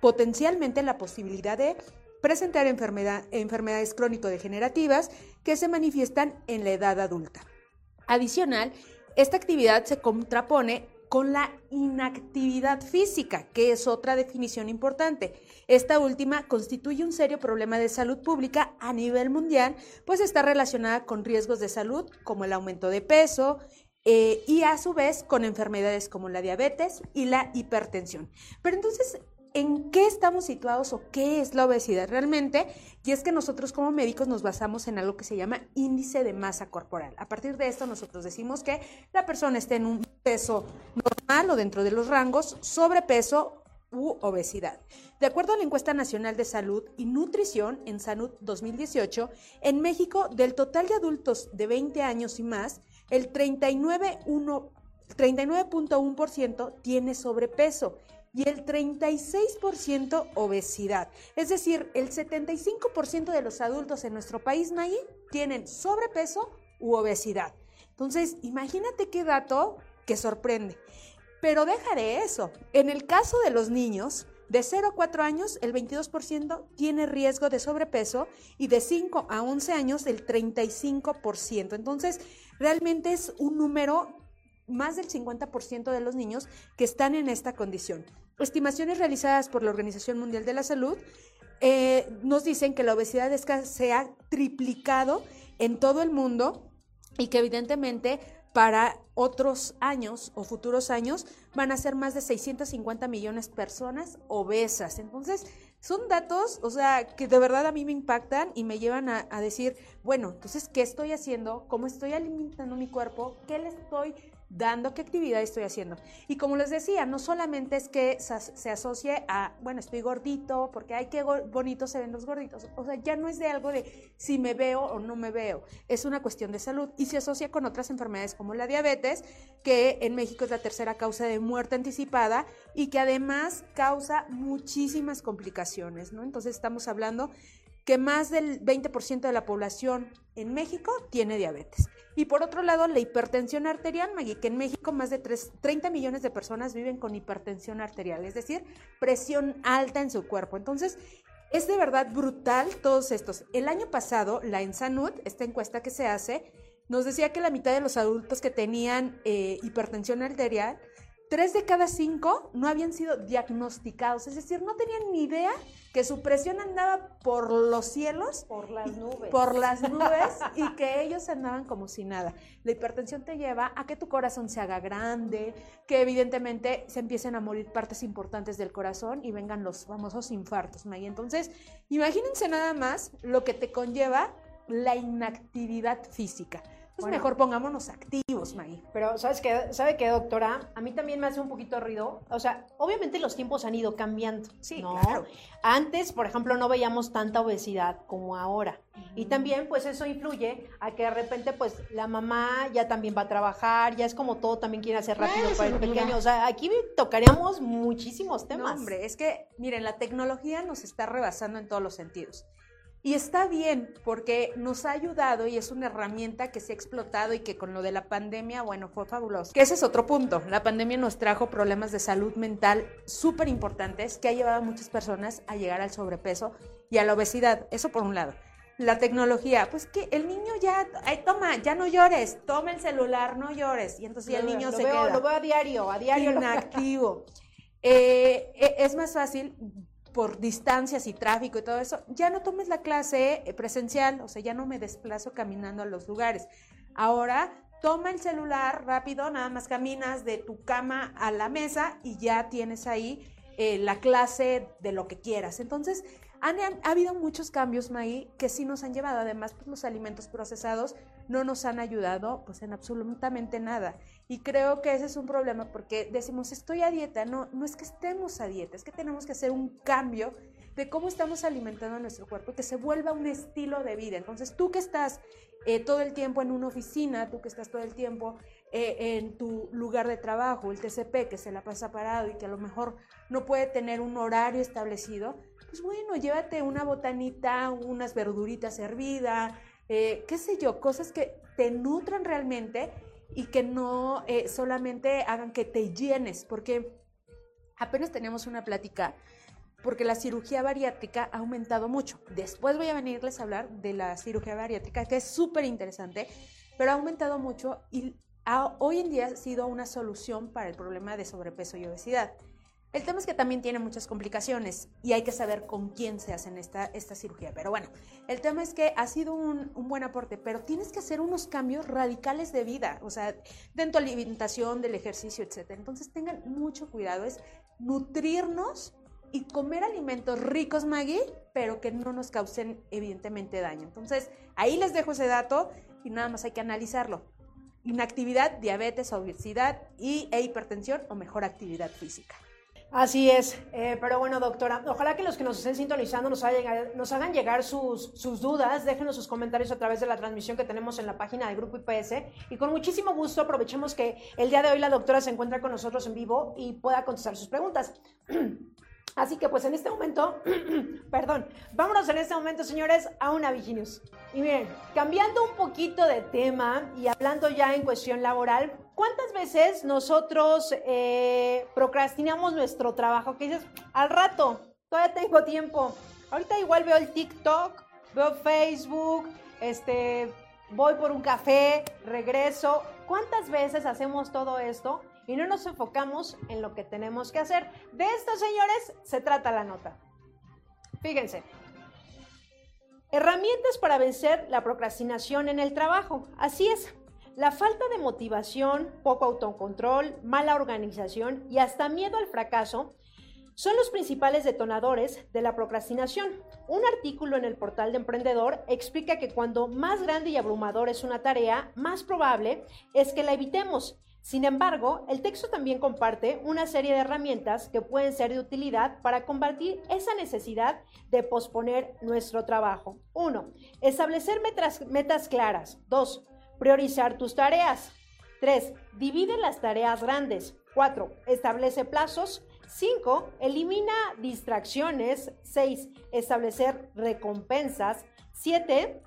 potencialmente la posibilidad de presentar enfermedades crónico-degenerativas que se manifiestan en la edad adulta. Adicional, esta actividad se contrapone con la inactividad física, que es otra definición importante. Esta última constituye un serio problema de salud pública a nivel mundial, pues está relacionada con riesgos de salud como el aumento de peso, eh, y a su vez con enfermedades como la diabetes y la hipertensión. Pero entonces, en qué estamos situados o qué es la obesidad realmente. Y es que nosotros como médicos nos basamos en algo que se llama índice de masa corporal. A partir de esto nosotros decimos que la persona esté en un peso normal o dentro de los rangos, sobrepeso u obesidad. De acuerdo a la encuesta nacional de salud y nutrición en Salud 2018, en México del total de adultos de 20 años y más, el 39.1% tiene sobrepeso y el 36% obesidad. Es decir, el 75% de los adultos en nuestro país, Maggie, tienen sobrepeso u obesidad. Entonces, imagínate qué dato que sorprende. Pero deja de eso. En el caso de los niños, de 0 a 4 años, el 22% tiene riesgo de sobrepeso y de 5 a 11 años, el 35%. Entonces, realmente es un número más del 50% de los niños que están en esta condición. Estimaciones realizadas por la Organización Mundial de la Salud eh, nos dicen que la obesidad se ha triplicado en todo el mundo y que evidentemente para otros años o futuros años van a ser más de 650 millones de personas obesas. Entonces, son datos, o sea, que de verdad a mí me impactan y me llevan a, a decir, bueno, entonces, ¿qué estoy haciendo? ¿Cómo estoy alimentando mi cuerpo? ¿Qué le estoy dando, qué actividad estoy haciendo. Y como les decía, no solamente es que se asocie a, bueno, estoy gordito, porque hay que bonitos se ven los gorditos. O sea, ya no es de algo de si me veo o no me veo. Es una cuestión de salud y se asocia con otras enfermedades como la diabetes, que en México es la tercera causa de muerte anticipada y que además causa muchísimas complicaciones, ¿no? Entonces estamos hablando que más del 20% de la población en México tiene diabetes. Y por otro lado, la hipertensión arterial, que en México más de 30 millones de personas viven con hipertensión arterial, es decir, presión alta en su cuerpo. Entonces, es de verdad brutal todos estos. El año pasado, la Ensanud, esta encuesta que se hace, nos decía que la mitad de los adultos que tenían eh, hipertensión arterial tres de cada cinco no habían sido diagnosticados, es decir, no tenían ni idea que su presión andaba por los cielos, por las nubes, por las nubes y que ellos andaban como si nada. La hipertensión te lleva a que tu corazón se haga grande, que evidentemente se empiecen a morir partes importantes del corazón y vengan los famosos infartos, Maggie. Entonces, imagínense nada más lo que te conlleva la inactividad física. Pues mejor pongámonos activos, Maggie. Pero, ¿sabes qué? ¿Sabe qué, doctora? A mí también me hace un poquito ruido. O sea, obviamente los tiempos han ido cambiando. Sí, ¿no? claro. Antes, por ejemplo, no veíamos tanta obesidad como ahora. Y también, pues, eso influye a que de repente, pues, la mamá ya también va a trabajar, ya es como todo también quiere hacer rápido para el pequeño. O sea, aquí tocaríamos muchísimos temas. No, hombre, es que, miren, la tecnología nos está rebasando en todos los sentidos. Y está bien porque nos ha ayudado y es una herramienta que se ha explotado y que con lo de la pandemia, bueno, fue fabuloso. Que ese es otro punto. La pandemia nos trajo problemas de salud mental súper importantes que ha llevado a muchas personas a llegar al sobrepeso y a la obesidad. Eso por un lado. La tecnología, pues que el niño ya, ay, toma, ya no llores, toma el celular, no llores. Y entonces ya el niño lo se veo, queda Lo veo a diario, a diario. lo- inactivo. Eh, e- es más fácil por distancias y tráfico y todo eso, ya no tomes la clase eh, presencial, o sea, ya no me desplazo caminando a los lugares. Ahora toma el celular rápido, nada más caminas de tu cama a la mesa y ya tienes ahí eh, la clase de lo que quieras. Entonces, han, ha habido muchos cambios, Maggie, que sí nos han llevado. Además, pues, los alimentos procesados no nos han ayudado pues en absolutamente nada. Y creo que ese es un problema porque decimos, estoy a dieta. No, no es que estemos a dieta, es que tenemos que hacer un cambio de cómo estamos alimentando a nuestro cuerpo que se vuelva un estilo de vida. Entonces, tú que estás eh, todo el tiempo en una oficina, tú que estás todo el tiempo eh, en tu lugar de trabajo, el TCP, que se la pasa parado y que a lo mejor no puede tener un horario establecido, pues bueno, llévate una botanita, unas verduritas hervidas, eh, qué sé yo, cosas que te nutran realmente y que no eh, solamente hagan que te llenes, porque apenas tenemos una plática, porque la cirugía bariátrica ha aumentado mucho. Después voy a venirles a hablar de la cirugía bariátrica, que es súper interesante, pero ha aumentado mucho y ha- hoy en día ha sido una solución para el problema de sobrepeso y obesidad. El tema es que también tiene muchas complicaciones y hay que saber con quién se hacen esta, esta cirugía. Pero bueno, el tema es que ha sido un, un buen aporte, pero tienes que hacer unos cambios radicales de vida, o sea, de tu alimentación, del ejercicio, etc. Entonces tengan mucho cuidado, es nutrirnos y comer alimentos ricos, Maggie, pero que no nos causen evidentemente daño. Entonces, ahí les dejo ese dato y nada más hay que analizarlo. Inactividad, diabetes, obesidad y, e hipertensión o mejor actividad física. Así es, eh, pero bueno, doctora, ojalá que los que nos estén sintonizando nos, hagan, nos hagan llegar sus, sus dudas, déjenos sus comentarios a través de la transmisión que tenemos en la página del Grupo IPS y con muchísimo gusto aprovechemos que el día de hoy la doctora se encuentra con nosotros en vivo y pueda contestar sus preguntas. Así que pues en este momento, perdón, vámonos en este momento, señores, a una Viginews. Y miren, cambiando un poquito de tema y hablando ya en cuestión laboral, ¿cuántas veces nosotros eh, procrastinamos nuestro trabajo? Que dices, al rato, todavía tengo tiempo. Ahorita igual veo el TikTok, veo Facebook, este, voy por un café, regreso. ¿Cuántas veces hacemos todo esto? y no nos enfocamos en lo que tenemos que hacer. De esto, señores, se trata la nota. Fíjense. Herramientas para vencer la procrastinación en el trabajo. Así es. La falta de motivación, poco autocontrol, mala organización y hasta miedo al fracaso son los principales detonadores de la procrastinación. Un artículo en el portal de Emprendedor explica que cuando más grande y abrumador es una tarea, más probable es que la evitemos. Sin embargo, el texto también comparte una serie de herramientas que pueden ser de utilidad para combatir esa necesidad de posponer nuestro trabajo. 1. Establecer metas, claras. 2. Priorizar tus tareas. 3. Divide las tareas grandes. 4. Establece plazos. 5. Elimina distracciones. 6. Establecer recompensas. 7.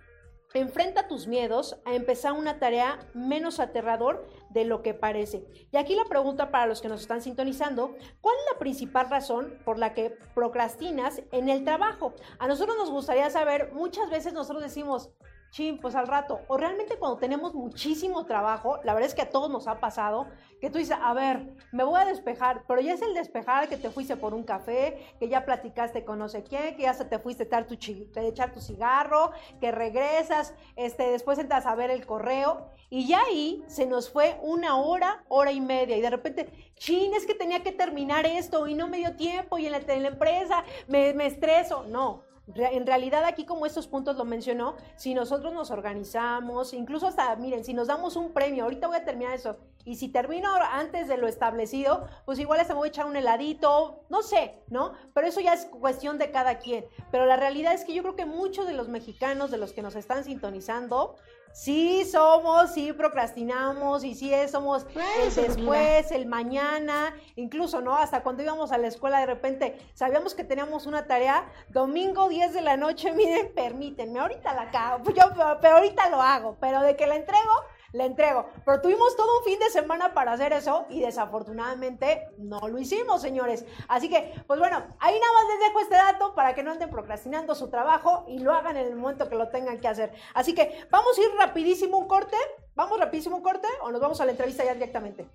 Enfrenta tus miedos a empezar una tarea menos aterrador de lo que parece. Y aquí la pregunta para los que nos están sintonizando, ¿cuál es la principal razón por la que procrastinas en el trabajo? A nosotros nos gustaría saber, muchas veces nosotros decimos, chin, pues al rato. O realmente cuando tenemos muchísimo trabajo, la verdad es que a todos nos ha pasado, que tú dices, a ver, me voy a despejar, pero ya es el despejar que te fuiste por un café, que ya platicaste con no sé quién, que ya se te fuiste a echar tu, echar tu cigarro, que regresas, este, después entras a ver el correo y ya ahí se nos fue una hora, hora y media y de repente, chin, es que tenía que terminar esto y no me dio tiempo y en la, en empresa me, me estreso. No, en realidad aquí como estos puntos lo mencionó, si nosotros nos organizamos, incluso hasta, miren, si nos damos un premio, ahorita voy a terminar eso, y si termino antes de lo establecido, pues igual hasta me voy a echar un heladito, no sé, ¿no? Pero eso ya es cuestión de cada quien. Pero la realidad es que yo creo que muchos de los mexicanos, de los que nos están sintonizando, Sí somos, sí procrastinamos y sí somos el después, el mañana, incluso, ¿no? Hasta cuando íbamos a la escuela de repente sabíamos que teníamos una tarea, domingo 10 de la noche, miren, permítanme, ahorita la cago, yo, pero ahorita lo hago, pero de que la entrego, le entrego. Pero tuvimos todo un fin de semana para hacer eso y desafortunadamente no lo hicimos, señores. Así que, pues bueno, ahí nada más les dejo este dato para que no anden procrastinando su trabajo y lo hagan en el momento que lo tengan que hacer. Así que vamos a ir rapidísimo un corte. ¿Vamos rapidísimo un corte o nos vamos a la entrevista ya directamente?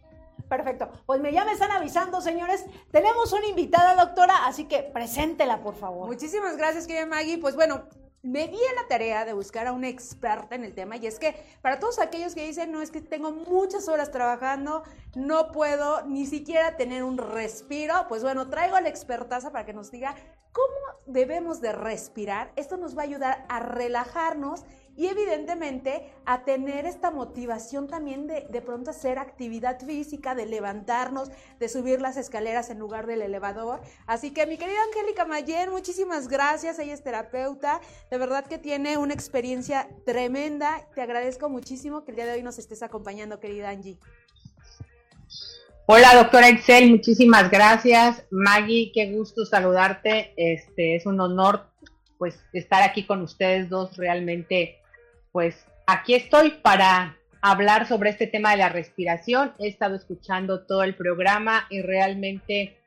Perfecto. Pues me, ya me están avisando, señores. Tenemos una invitada, doctora, así que preséntela, por favor. Muchísimas gracias, querida Maggie. Pues bueno, me di a la tarea de buscar a una experta en el tema y es que para todos aquellos que dicen, no, es que tengo muchas horas trabajando, no puedo ni siquiera tener un respiro, pues bueno, traigo a la expertaza para que nos diga cómo debemos de respirar. Esto nos va a ayudar a relajarnos y evidentemente a tener esta motivación también de de pronto hacer actividad física, de levantarnos, de subir las escaleras en lugar del elevador. Así que mi querida Angélica Mayer, muchísimas gracias, ella es terapeuta, de verdad que tiene una experiencia tremenda, te agradezco muchísimo que el día de hoy nos estés acompañando, querida Angie. Hola, doctora Excel, muchísimas gracias. Maggie, qué gusto saludarte. Este es un honor pues estar aquí con ustedes dos realmente pues aquí estoy para hablar sobre este tema de la respiración. He estado escuchando todo el programa y realmente,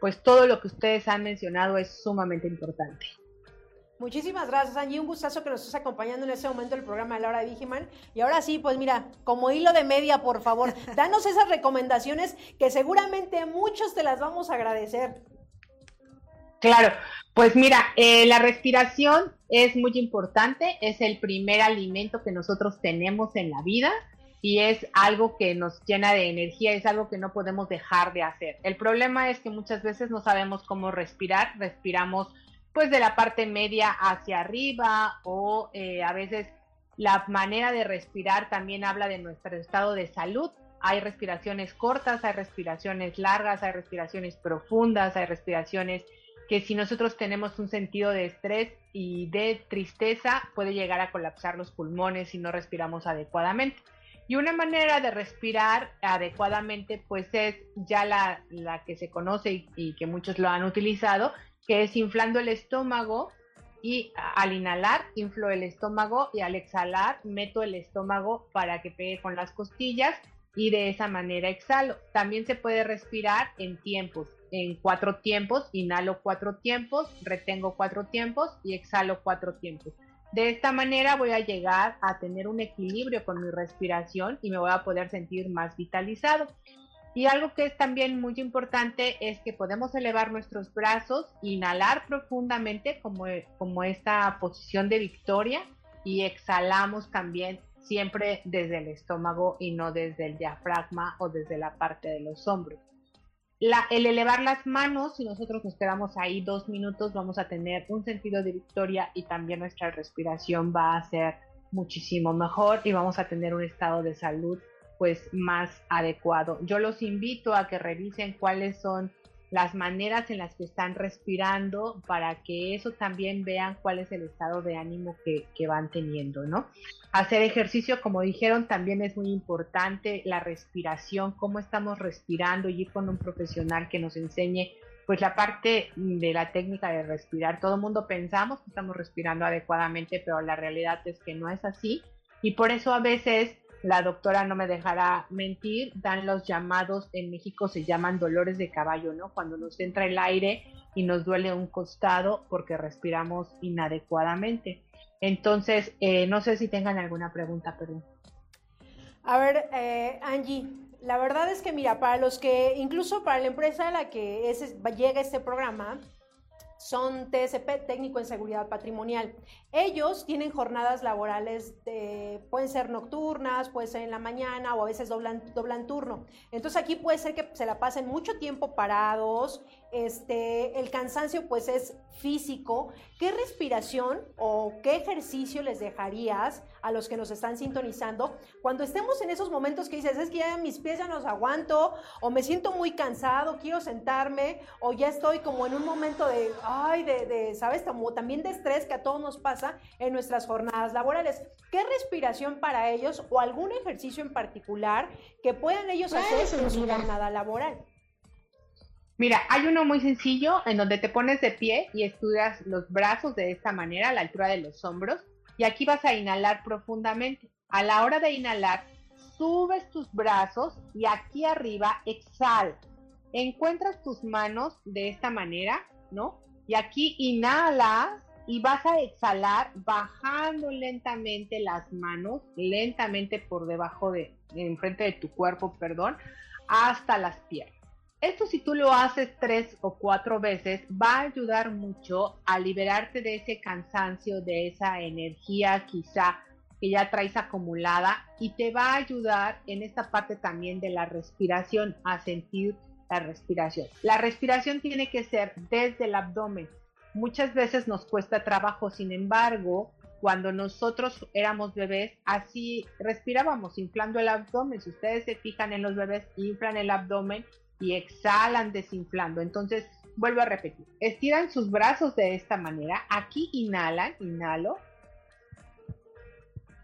pues todo lo que ustedes han mencionado es sumamente importante. Muchísimas gracias, Angie. Un gustazo que nos estés acompañando en este momento del programa de la hora de Vigiman. Y ahora sí, pues mira, como hilo de media, por favor, danos esas recomendaciones que seguramente muchos te las vamos a agradecer. Claro, pues mira, eh, la respiración es muy importante, es el primer alimento que nosotros tenemos en la vida y es algo que nos llena de energía, es algo que no podemos dejar de hacer. El problema es que muchas veces no sabemos cómo respirar, respiramos pues de la parte media hacia arriba o eh, a veces la manera de respirar también habla de nuestro estado de salud. Hay respiraciones cortas, hay respiraciones largas, hay respiraciones profundas, hay respiraciones que si nosotros tenemos un sentido de estrés y de tristeza, puede llegar a colapsar los pulmones si no respiramos adecuadamente. Y una manera de respirar adecuadamente, pues es ya la, que se conoce y, que muchos lo han utilizado, que es inflando el estómago y al inhalar inflo el estómago y al exhalar meto el estómago para que pegue con las costillas y de esa manera exhalo. También se puede respirar en tiempos en cuatro tiempos, inhalo cuatro tiempos, retengo cuatro tiempos y exhalo cuatro tiempos. De esta manera voy a llegar a tener un equilibrio con mi respiración y me voy a poder sentir más vitalizado. Y algo que es también muy importante es que podemos elevar nuestros brazos, inhalar profundamente como, como esta posición de victoria y exhalamos también siempre desde el estómago y no desde el diafragma o desde la parte de los hombros el elevar las manos, si nosotros nos quedamos ahí dos minutos, vamos a tener un sentido de victoria y también nuestra respiración va a ser muchísimo mejor y vamos a tener un estado de salud pues más adecuado. Yo los invito a que revisen cuáles son las maneras en las que están respirando para que eso también vean cuál es el estado de ánimo que, que van teniendo, ¿no? Hacer ejercicio, como dijeron, también es muy importante, la respiración, cómo estamos respirando y ir con un profesional que nos enseñe pues la parte de la técnica de respirar. Todo el mundo pensamos que estamos respirando adecuadamente, pero la realidad es que no es así. Y por eso a veces la doctora no me dejará mentir, dan los llamados, en México se llaman dolores de caballo, ¿no? Cuando nos entra el aire y nos duele un costado porque respiramos inadecuadamente. Entonces, eh, no sé si tengan alguna pregunta, pero... A ver, eh, Angie, la verdad es que mira, para los que, incluso para la empresa a la que es, llega este programa, son TSP, técnico en seguridad patrimonial. Ellos tienen jornadas laborales, pueden ser nocturnas, puede ser en la mañana o a veces doblan, doblan turno. Entonces aquí puede ser que se la pasen mucho tiempo parados, este, el cansancio pues es físico. ¿Qué respiración o qué ejercicio les dejarías a los que nos están sintonizando cuando estemos en esos momentos que dices, es que ya mis pies ya no los aguanto o me siento muy cansado, quiero sentarme o ya estoy como en un momento de, ay, de, de ¿sabes? Como también de estrés que a todos nos pasa en nuestras jornadas laborales. ¿Qué respiración para ellos o algún ejercicio en particular que puedan ellos hacer en su jornada laboral? Mira, hay uno muy sencillo en donde te pones de pie y estudias los brazos de esta manera, a la altura de los hombros, y aquí vas a inhalar profundamente. A la hora de inhalar, subes tus brazos y aquí arriba exhala. Encuentras tus manos de esta manera, ¿no? Y aquí inhalas y vas a exhalar bajando lentamente las manos, lentamente por debajo de, enfrente de tu cuerpo, perdón, hasta las piernas. Esto si tú lo haces tres o cuatro veces va a ayudar mucho a liberarte de ese cansancio, de esa energía quizá que ya traes acumulada y te va a ayudar en esta parte también de la respiración, a sentir la respiración. La respiración tiene que ser desde el abdomen. Muchas veces nos cuesta trabajo, sin embargo, cuando nosotros éramos bebés, así respirábamos, inflando el abdomen. Si ustedes se fijan en los bebés, inflan el abdomen y exhalan desinflando. Entonces, vuelvo a repetir, estiran sus brazos de esta manera, aquí inhalan, inhalo,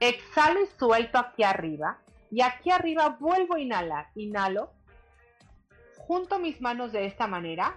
exhalo y suelto aquí arriba, y aquí arriba vuelvo a inhalar, inhalo, junto mis manos de esta manera,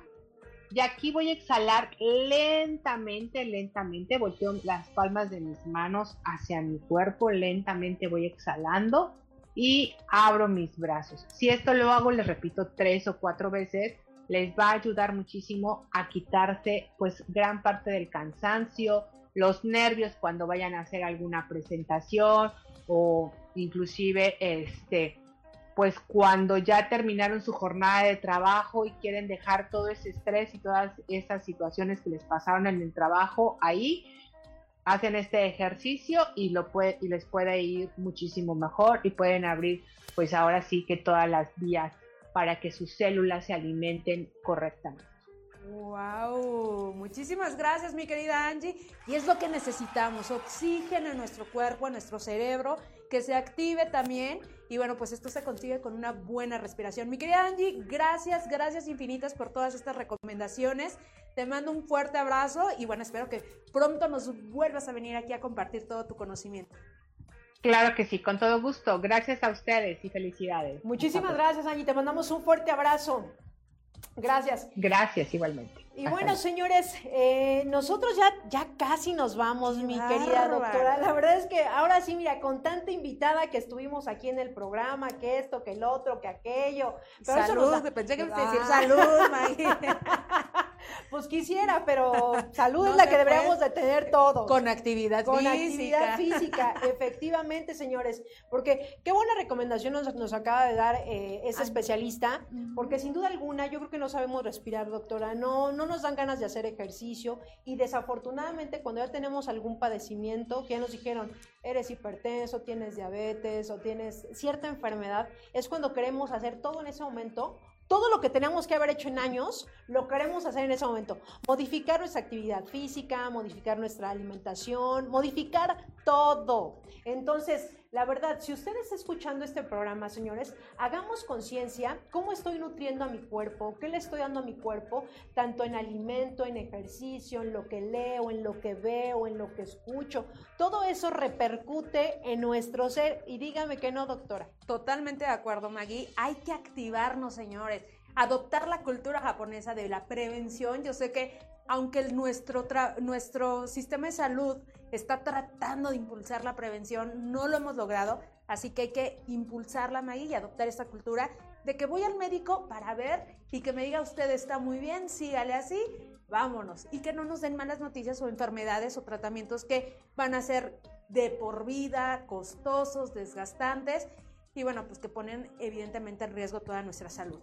y aquí voy a exhalar lentamente, lentamente, volteo las palmas de mis manos hacia mi cuerpo, lentamente voy exhalando y abro mis brazos. Si esto lo hago, les repito, tres o cuatro veces, les va a ayudar muchísimo a quitarse pues gran parte del cansancio, los nervios cuando vayan a hacer alguna presentación o inclusive este pues cuando ya terminaron su jornada de trabajo y quieren dejar todo ese estrés y todas esas situaciones que les pasaron en el trabajo ahí, hacen este ejercicio y, lo puede, y les puede ir muchísimo mejor y pueden abrir pues ahora sí que todas las vías para que sus células se alimenten correctamente. Wow, muchísimas gracias mi querida Angie. Y es lo que necesitamos, oxígeno en nuestro cuerpo, en nuestro cerebro, que se active también. Y bueno, pues esto se consigue con una buena respiración. Mi querida Angie, gracias, gracias infinitas por todas estas recomendaciones. Te mando un fuerte abrazo y bueno, espero que pronto nos vuelvas a venir aquí a compartir todo tu conocimiento. Claro que sí, con todo gusto. Gracias a ustedes y felicidades. Muchísimas gracias, Angie. Te mandamos un fuerte abrazo. Gracias. Gracias, igualmente. Y bueno, señores, eh, nosotros ya, ya casi nos vamos, mi querida doctora. La verdad es que ahora sí, mira, con tanta invitada que estuvimos aquí en el programa, que esto, que el otro, que aquello. salud, pensé que me a decir salud, Maggie. pues quisiera, pero salud es la que deberíamos de tener todos. Con actividad con actividad física, efectivamente, señores. Porque qué buena recomendación nos, nos acaba de dar eh, ese especialista, porque sin duda alguna yo creo que no sabemos respirar, doctora. No, no nos dan ganas de hacer ejercicio y desafortunadamente cuando ya tenemos algún padecimiento, que ya nos dijeron, eres hipertenso, tienes diabetes o tienes cierta enfermedad, es cuando queremos hacer todo en ese momento todo lo que tenemos que haber hecho en años, lo queremos hacer en ese momento. Modificar nuestra actividad física, modificar nuestra alimentación, modificar todo. Entonces, la verdad, si usted está escuchando este programa, señores, hagamos conciencia cómo estoy nutriendo a mi cuerpo, qué le estoy dando a mi cuerpo, tanto en alimento, en ejercicio, en lo que leo, en lo que veo, en lo que escucho. Todo eso repercute en nuestro ser. Y dígame que no, doctora. Totalmente de acuerdo, Maggie. Hay que activarnos, señores adoptar la cultura japonesa de la prevención. Yo sé que aunque nuestro, nuestro sistema de salud está tratando de impulsar la prevención, no lo hemos logrado, así que hay que impulsarla, Maggie, y adoptar esta cultura de que voy al médico para ver y que me diga usted está muy bien, sígale así, vámonos. Y que no nos den malas noticias o enfermedades o tratamientos que van a ser de por vida, costosos, desgastantes y bueno, pues que ponen evidentemente en riesgo toda nuestra salud.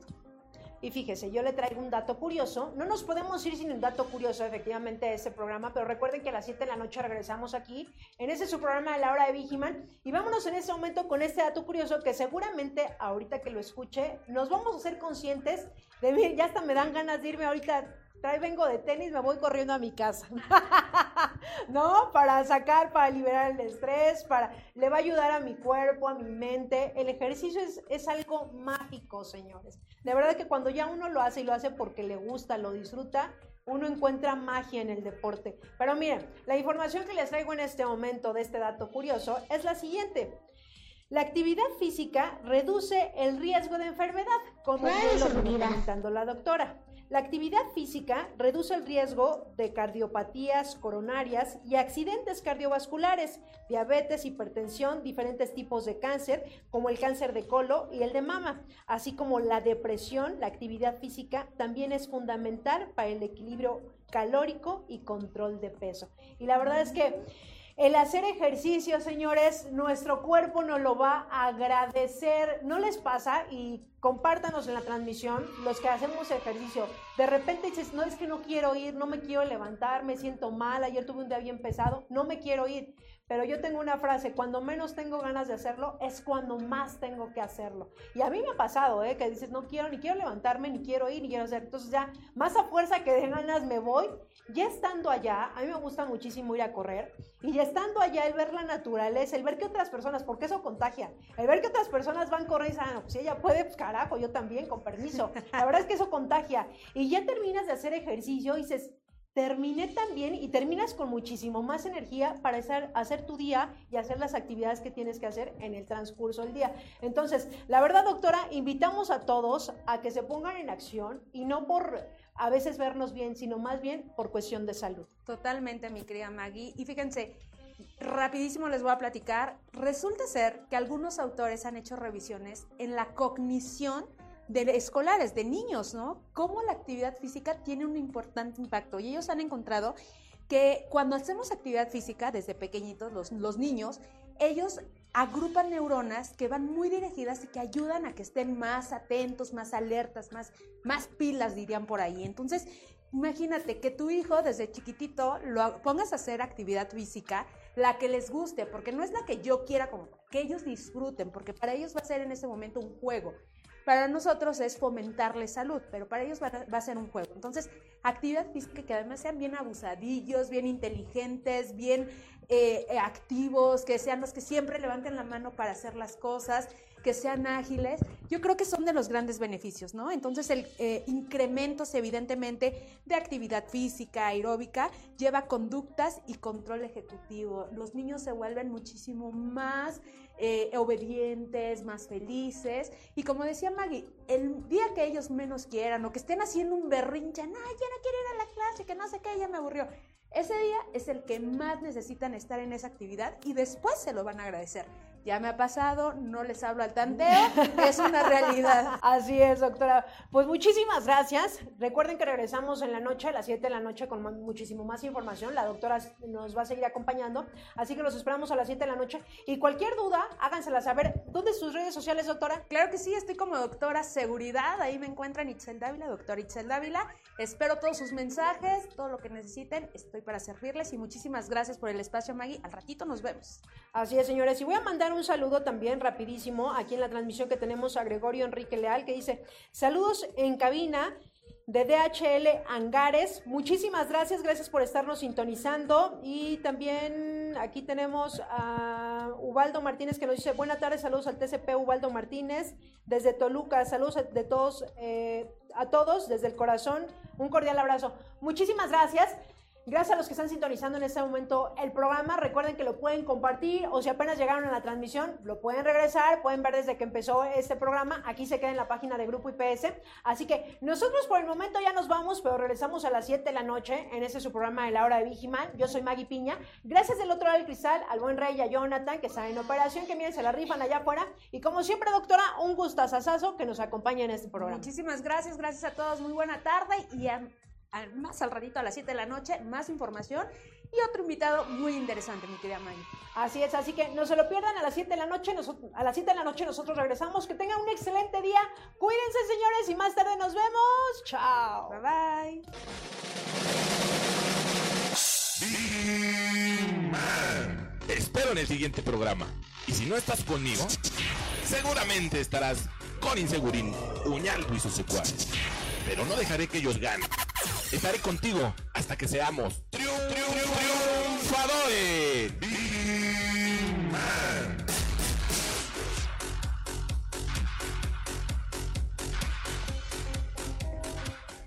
Y fíjese, yo le traigo un dato curioso. No nos podemos ir sin un dato curioso, efectivamente, de este programa, pero recuerden que a las 7 de la noche regresamos aquí, en ese su programa de la hora de Vigiman. Y vámonos en este momento con este dato curioso que seguramente ahorita que lo escuche, nos vamos a ser conscientes de, ya hasta me dan ganas de irme ahorita trae vengo de tenis, me voy corriendo a mi casa. ¿No? Para sacar, para liberar el estrés, para le va a ayudar a mi cuerpo, a mi mente. El ejercicio es, es algo mágico, señores. De verdad que cuando ya uno lo hace y lo hace porque le gusta, lo disfruta, uno encuentra magia en el deporte. Pero miren, la información que les traigo en este momento de este dato curioso es la siguiente. La actividad física reduce el riesgo de enfermedad, como lo está comentando la doctora. La actividad física reduce el riesgo de cardiopatías coronarias y accidentes cardiovasculares, diabetes, hipertensión, diferentes tipos de cáncer, como el cáncer de colo y el de mama, así como la depresión. La actividad física también es fundamental para el equilibrio calórico y control de peso. Y la verdad es que el hacer ejercicio, señores, nuestro cuerpo nos lo va a agradecer. ¿No les pasa? Y compártanos en la transmisión los que hacemos ejercicio. De repente dices, no es que no quiero ir, no me quiero levantar, me siento mal, ayer tuve un día bien pesado, no me quiero ir. Pero yo tengo una frase, cuando menos tengo ganas de hacerlo, es cuando más tengo que hacerlo. Y a mí me ha pasado, ¿eh? Que dices, no quiero, ni quiero levantarme, ni quiero ir, ni quiero hacer. Entonces ya, más a fuerza que de ganas me voy. Ya estando allá, a mí me gusta muchísimo ir a correr. Y ya estando allá, el ver la naturaleza, el ver que otras personas, porque eso contagia, el ver que otras personas van corriendo y dicen, ah, pues si ella puede, pues carajo, yo también, con permiso. La verdad es que eso contagia. Y ya terminas de hacer ejercicio y dices, terminé también y terminas con muchísimo más energía para hacer, hacer, tu día y hacer las actividades que tienes que hacer en el transcurso del día. Entonces, la verdad, doctora, invitamos a todos a que se pongan en acción y no por a veces vernos bien, sino más bien por cuestión de salud. Totalmente, mi querida Maggie. Y fíjense, rapidísimo les voy a platicar. Resulta ser que algunos autores han hecho revisiones en la cognición de escolares, de niños, ¿no? Cómo la actividad física tiene un importante impacto. Y ellos han encontrado que cuando hacemos actividad física desde pequeñitos, los, los niños, ellos agrupan neuronas que van muy dirigidas y que ayudan a que estén más atentos, más alertas, más, más pilas, dirían por ahí. Entonces, imagínate que tu hijo desde chiquitito lo pongas a hacer actividad física, la que les guste, porque no es la que yo quiera, como que ellos disfruten, porque para ellos va a ser en ese momento un juego. Para nosotros es fomentarle salud, pero para ellos va a, ser un juego. Entonces, actividad física que además sean bien abusadillos, bien inteligentes, bien eh, activos, que sean los que siempre levanten la mano para hacer las cosas, que sean ágiles, yo creo que son de los grandes beneficios, ¿no? Entonces el eh, incrementos evidentemente de actividad física, aeróbica, lleva conductas y control ejecutivo. Los niños se vuelven muchísimo más eh, obedientes, más felices. Y como decía Maggie, el día que ellos menos quieran o que estén haciendo un berrinche, no, ya no quiero ir a la clase, que no sé qué, ya me aburrió. Ese día es el que más necesitan estar en esa actividad y después se lo van a agradecer ya me ha pasado, no les hablo al tanteo, es una realidad. Así es, doctora. Pues muchísimas gracias. Recuerden que regresamos en la noche, a las 7 de la noche, con muchísimo más información. La doctora nos va a seguir acompañando, así que los esperamos a las 7 de la noche. Y cualquier duda, hágansela saber. ¿Dónde sus redes sociales, doctora? Claro que sí, estoy como doctora Seguridad, ahí me encuentran Itzel Dávila, doctora Itzel Dávila. Espero todos sus mensajes, todo lo que necesiten, estoy para servirles y muchísimas gracias por el espacio, Maggie. Al ratito nos vemos. Así es, señores. Y voy a mandar un un saludo también rapidísimo aquí en la transmisión que tenemos a Gregorio Enrique Leal que dice, saludos en cabina de DHL Angares. Muchísimas gracias, gracias por estarnos sintonizando. Y también aquí tenemos a Ubaldo Martínez que nos dice, buenas tardes, saludos al TCP Ubaldo Martínez desde Toluca, saludos de todos, eh, a todos desde el corazón, un cordial abrazo. Muchísimas gracias. Gracias a los que están sintonizando en este momento el programa. Recuerden que lo pueden compartir o si apenas llegaron a la transmisión, lo pueden regresar. Pueden ver desde que empezó este programa. Aquí se queda en la página de Grupo IPS. Así que nosotros por el momento ya nos vamos, pero regresamos a las 7 de la noche en este su programa de la hora de Vigiman. Yo soy Maggie Piña. Gracias del otro lado del cristal al buen rey y a Jonathan que está en operación, que miren, se la rifan allá afuera. Y como siempre, doctora, un gustazazazo que nos acompaña en este programa. Muchísimas gracias, gracias a todos. Muy buena tarde y a más al ratito a las 7 de la noche, más información y otro invitado muy interesante, mi querida Maggie. Así es, así que no se lo pierdan a las 7 de la noche, a las 7 de la noche nosotros regresamos, que tengan un excelente día, cuídense señores y más tarde nos vemos, chao. Bye bye. espero en el siguiente programa. Y si no estás conmigo, seguramente estarás con Insegurín, Uñaldo y sus secuaces. Pero no dejaré que ellos ganen. Estaré contigo hasta que seamos triunfadores.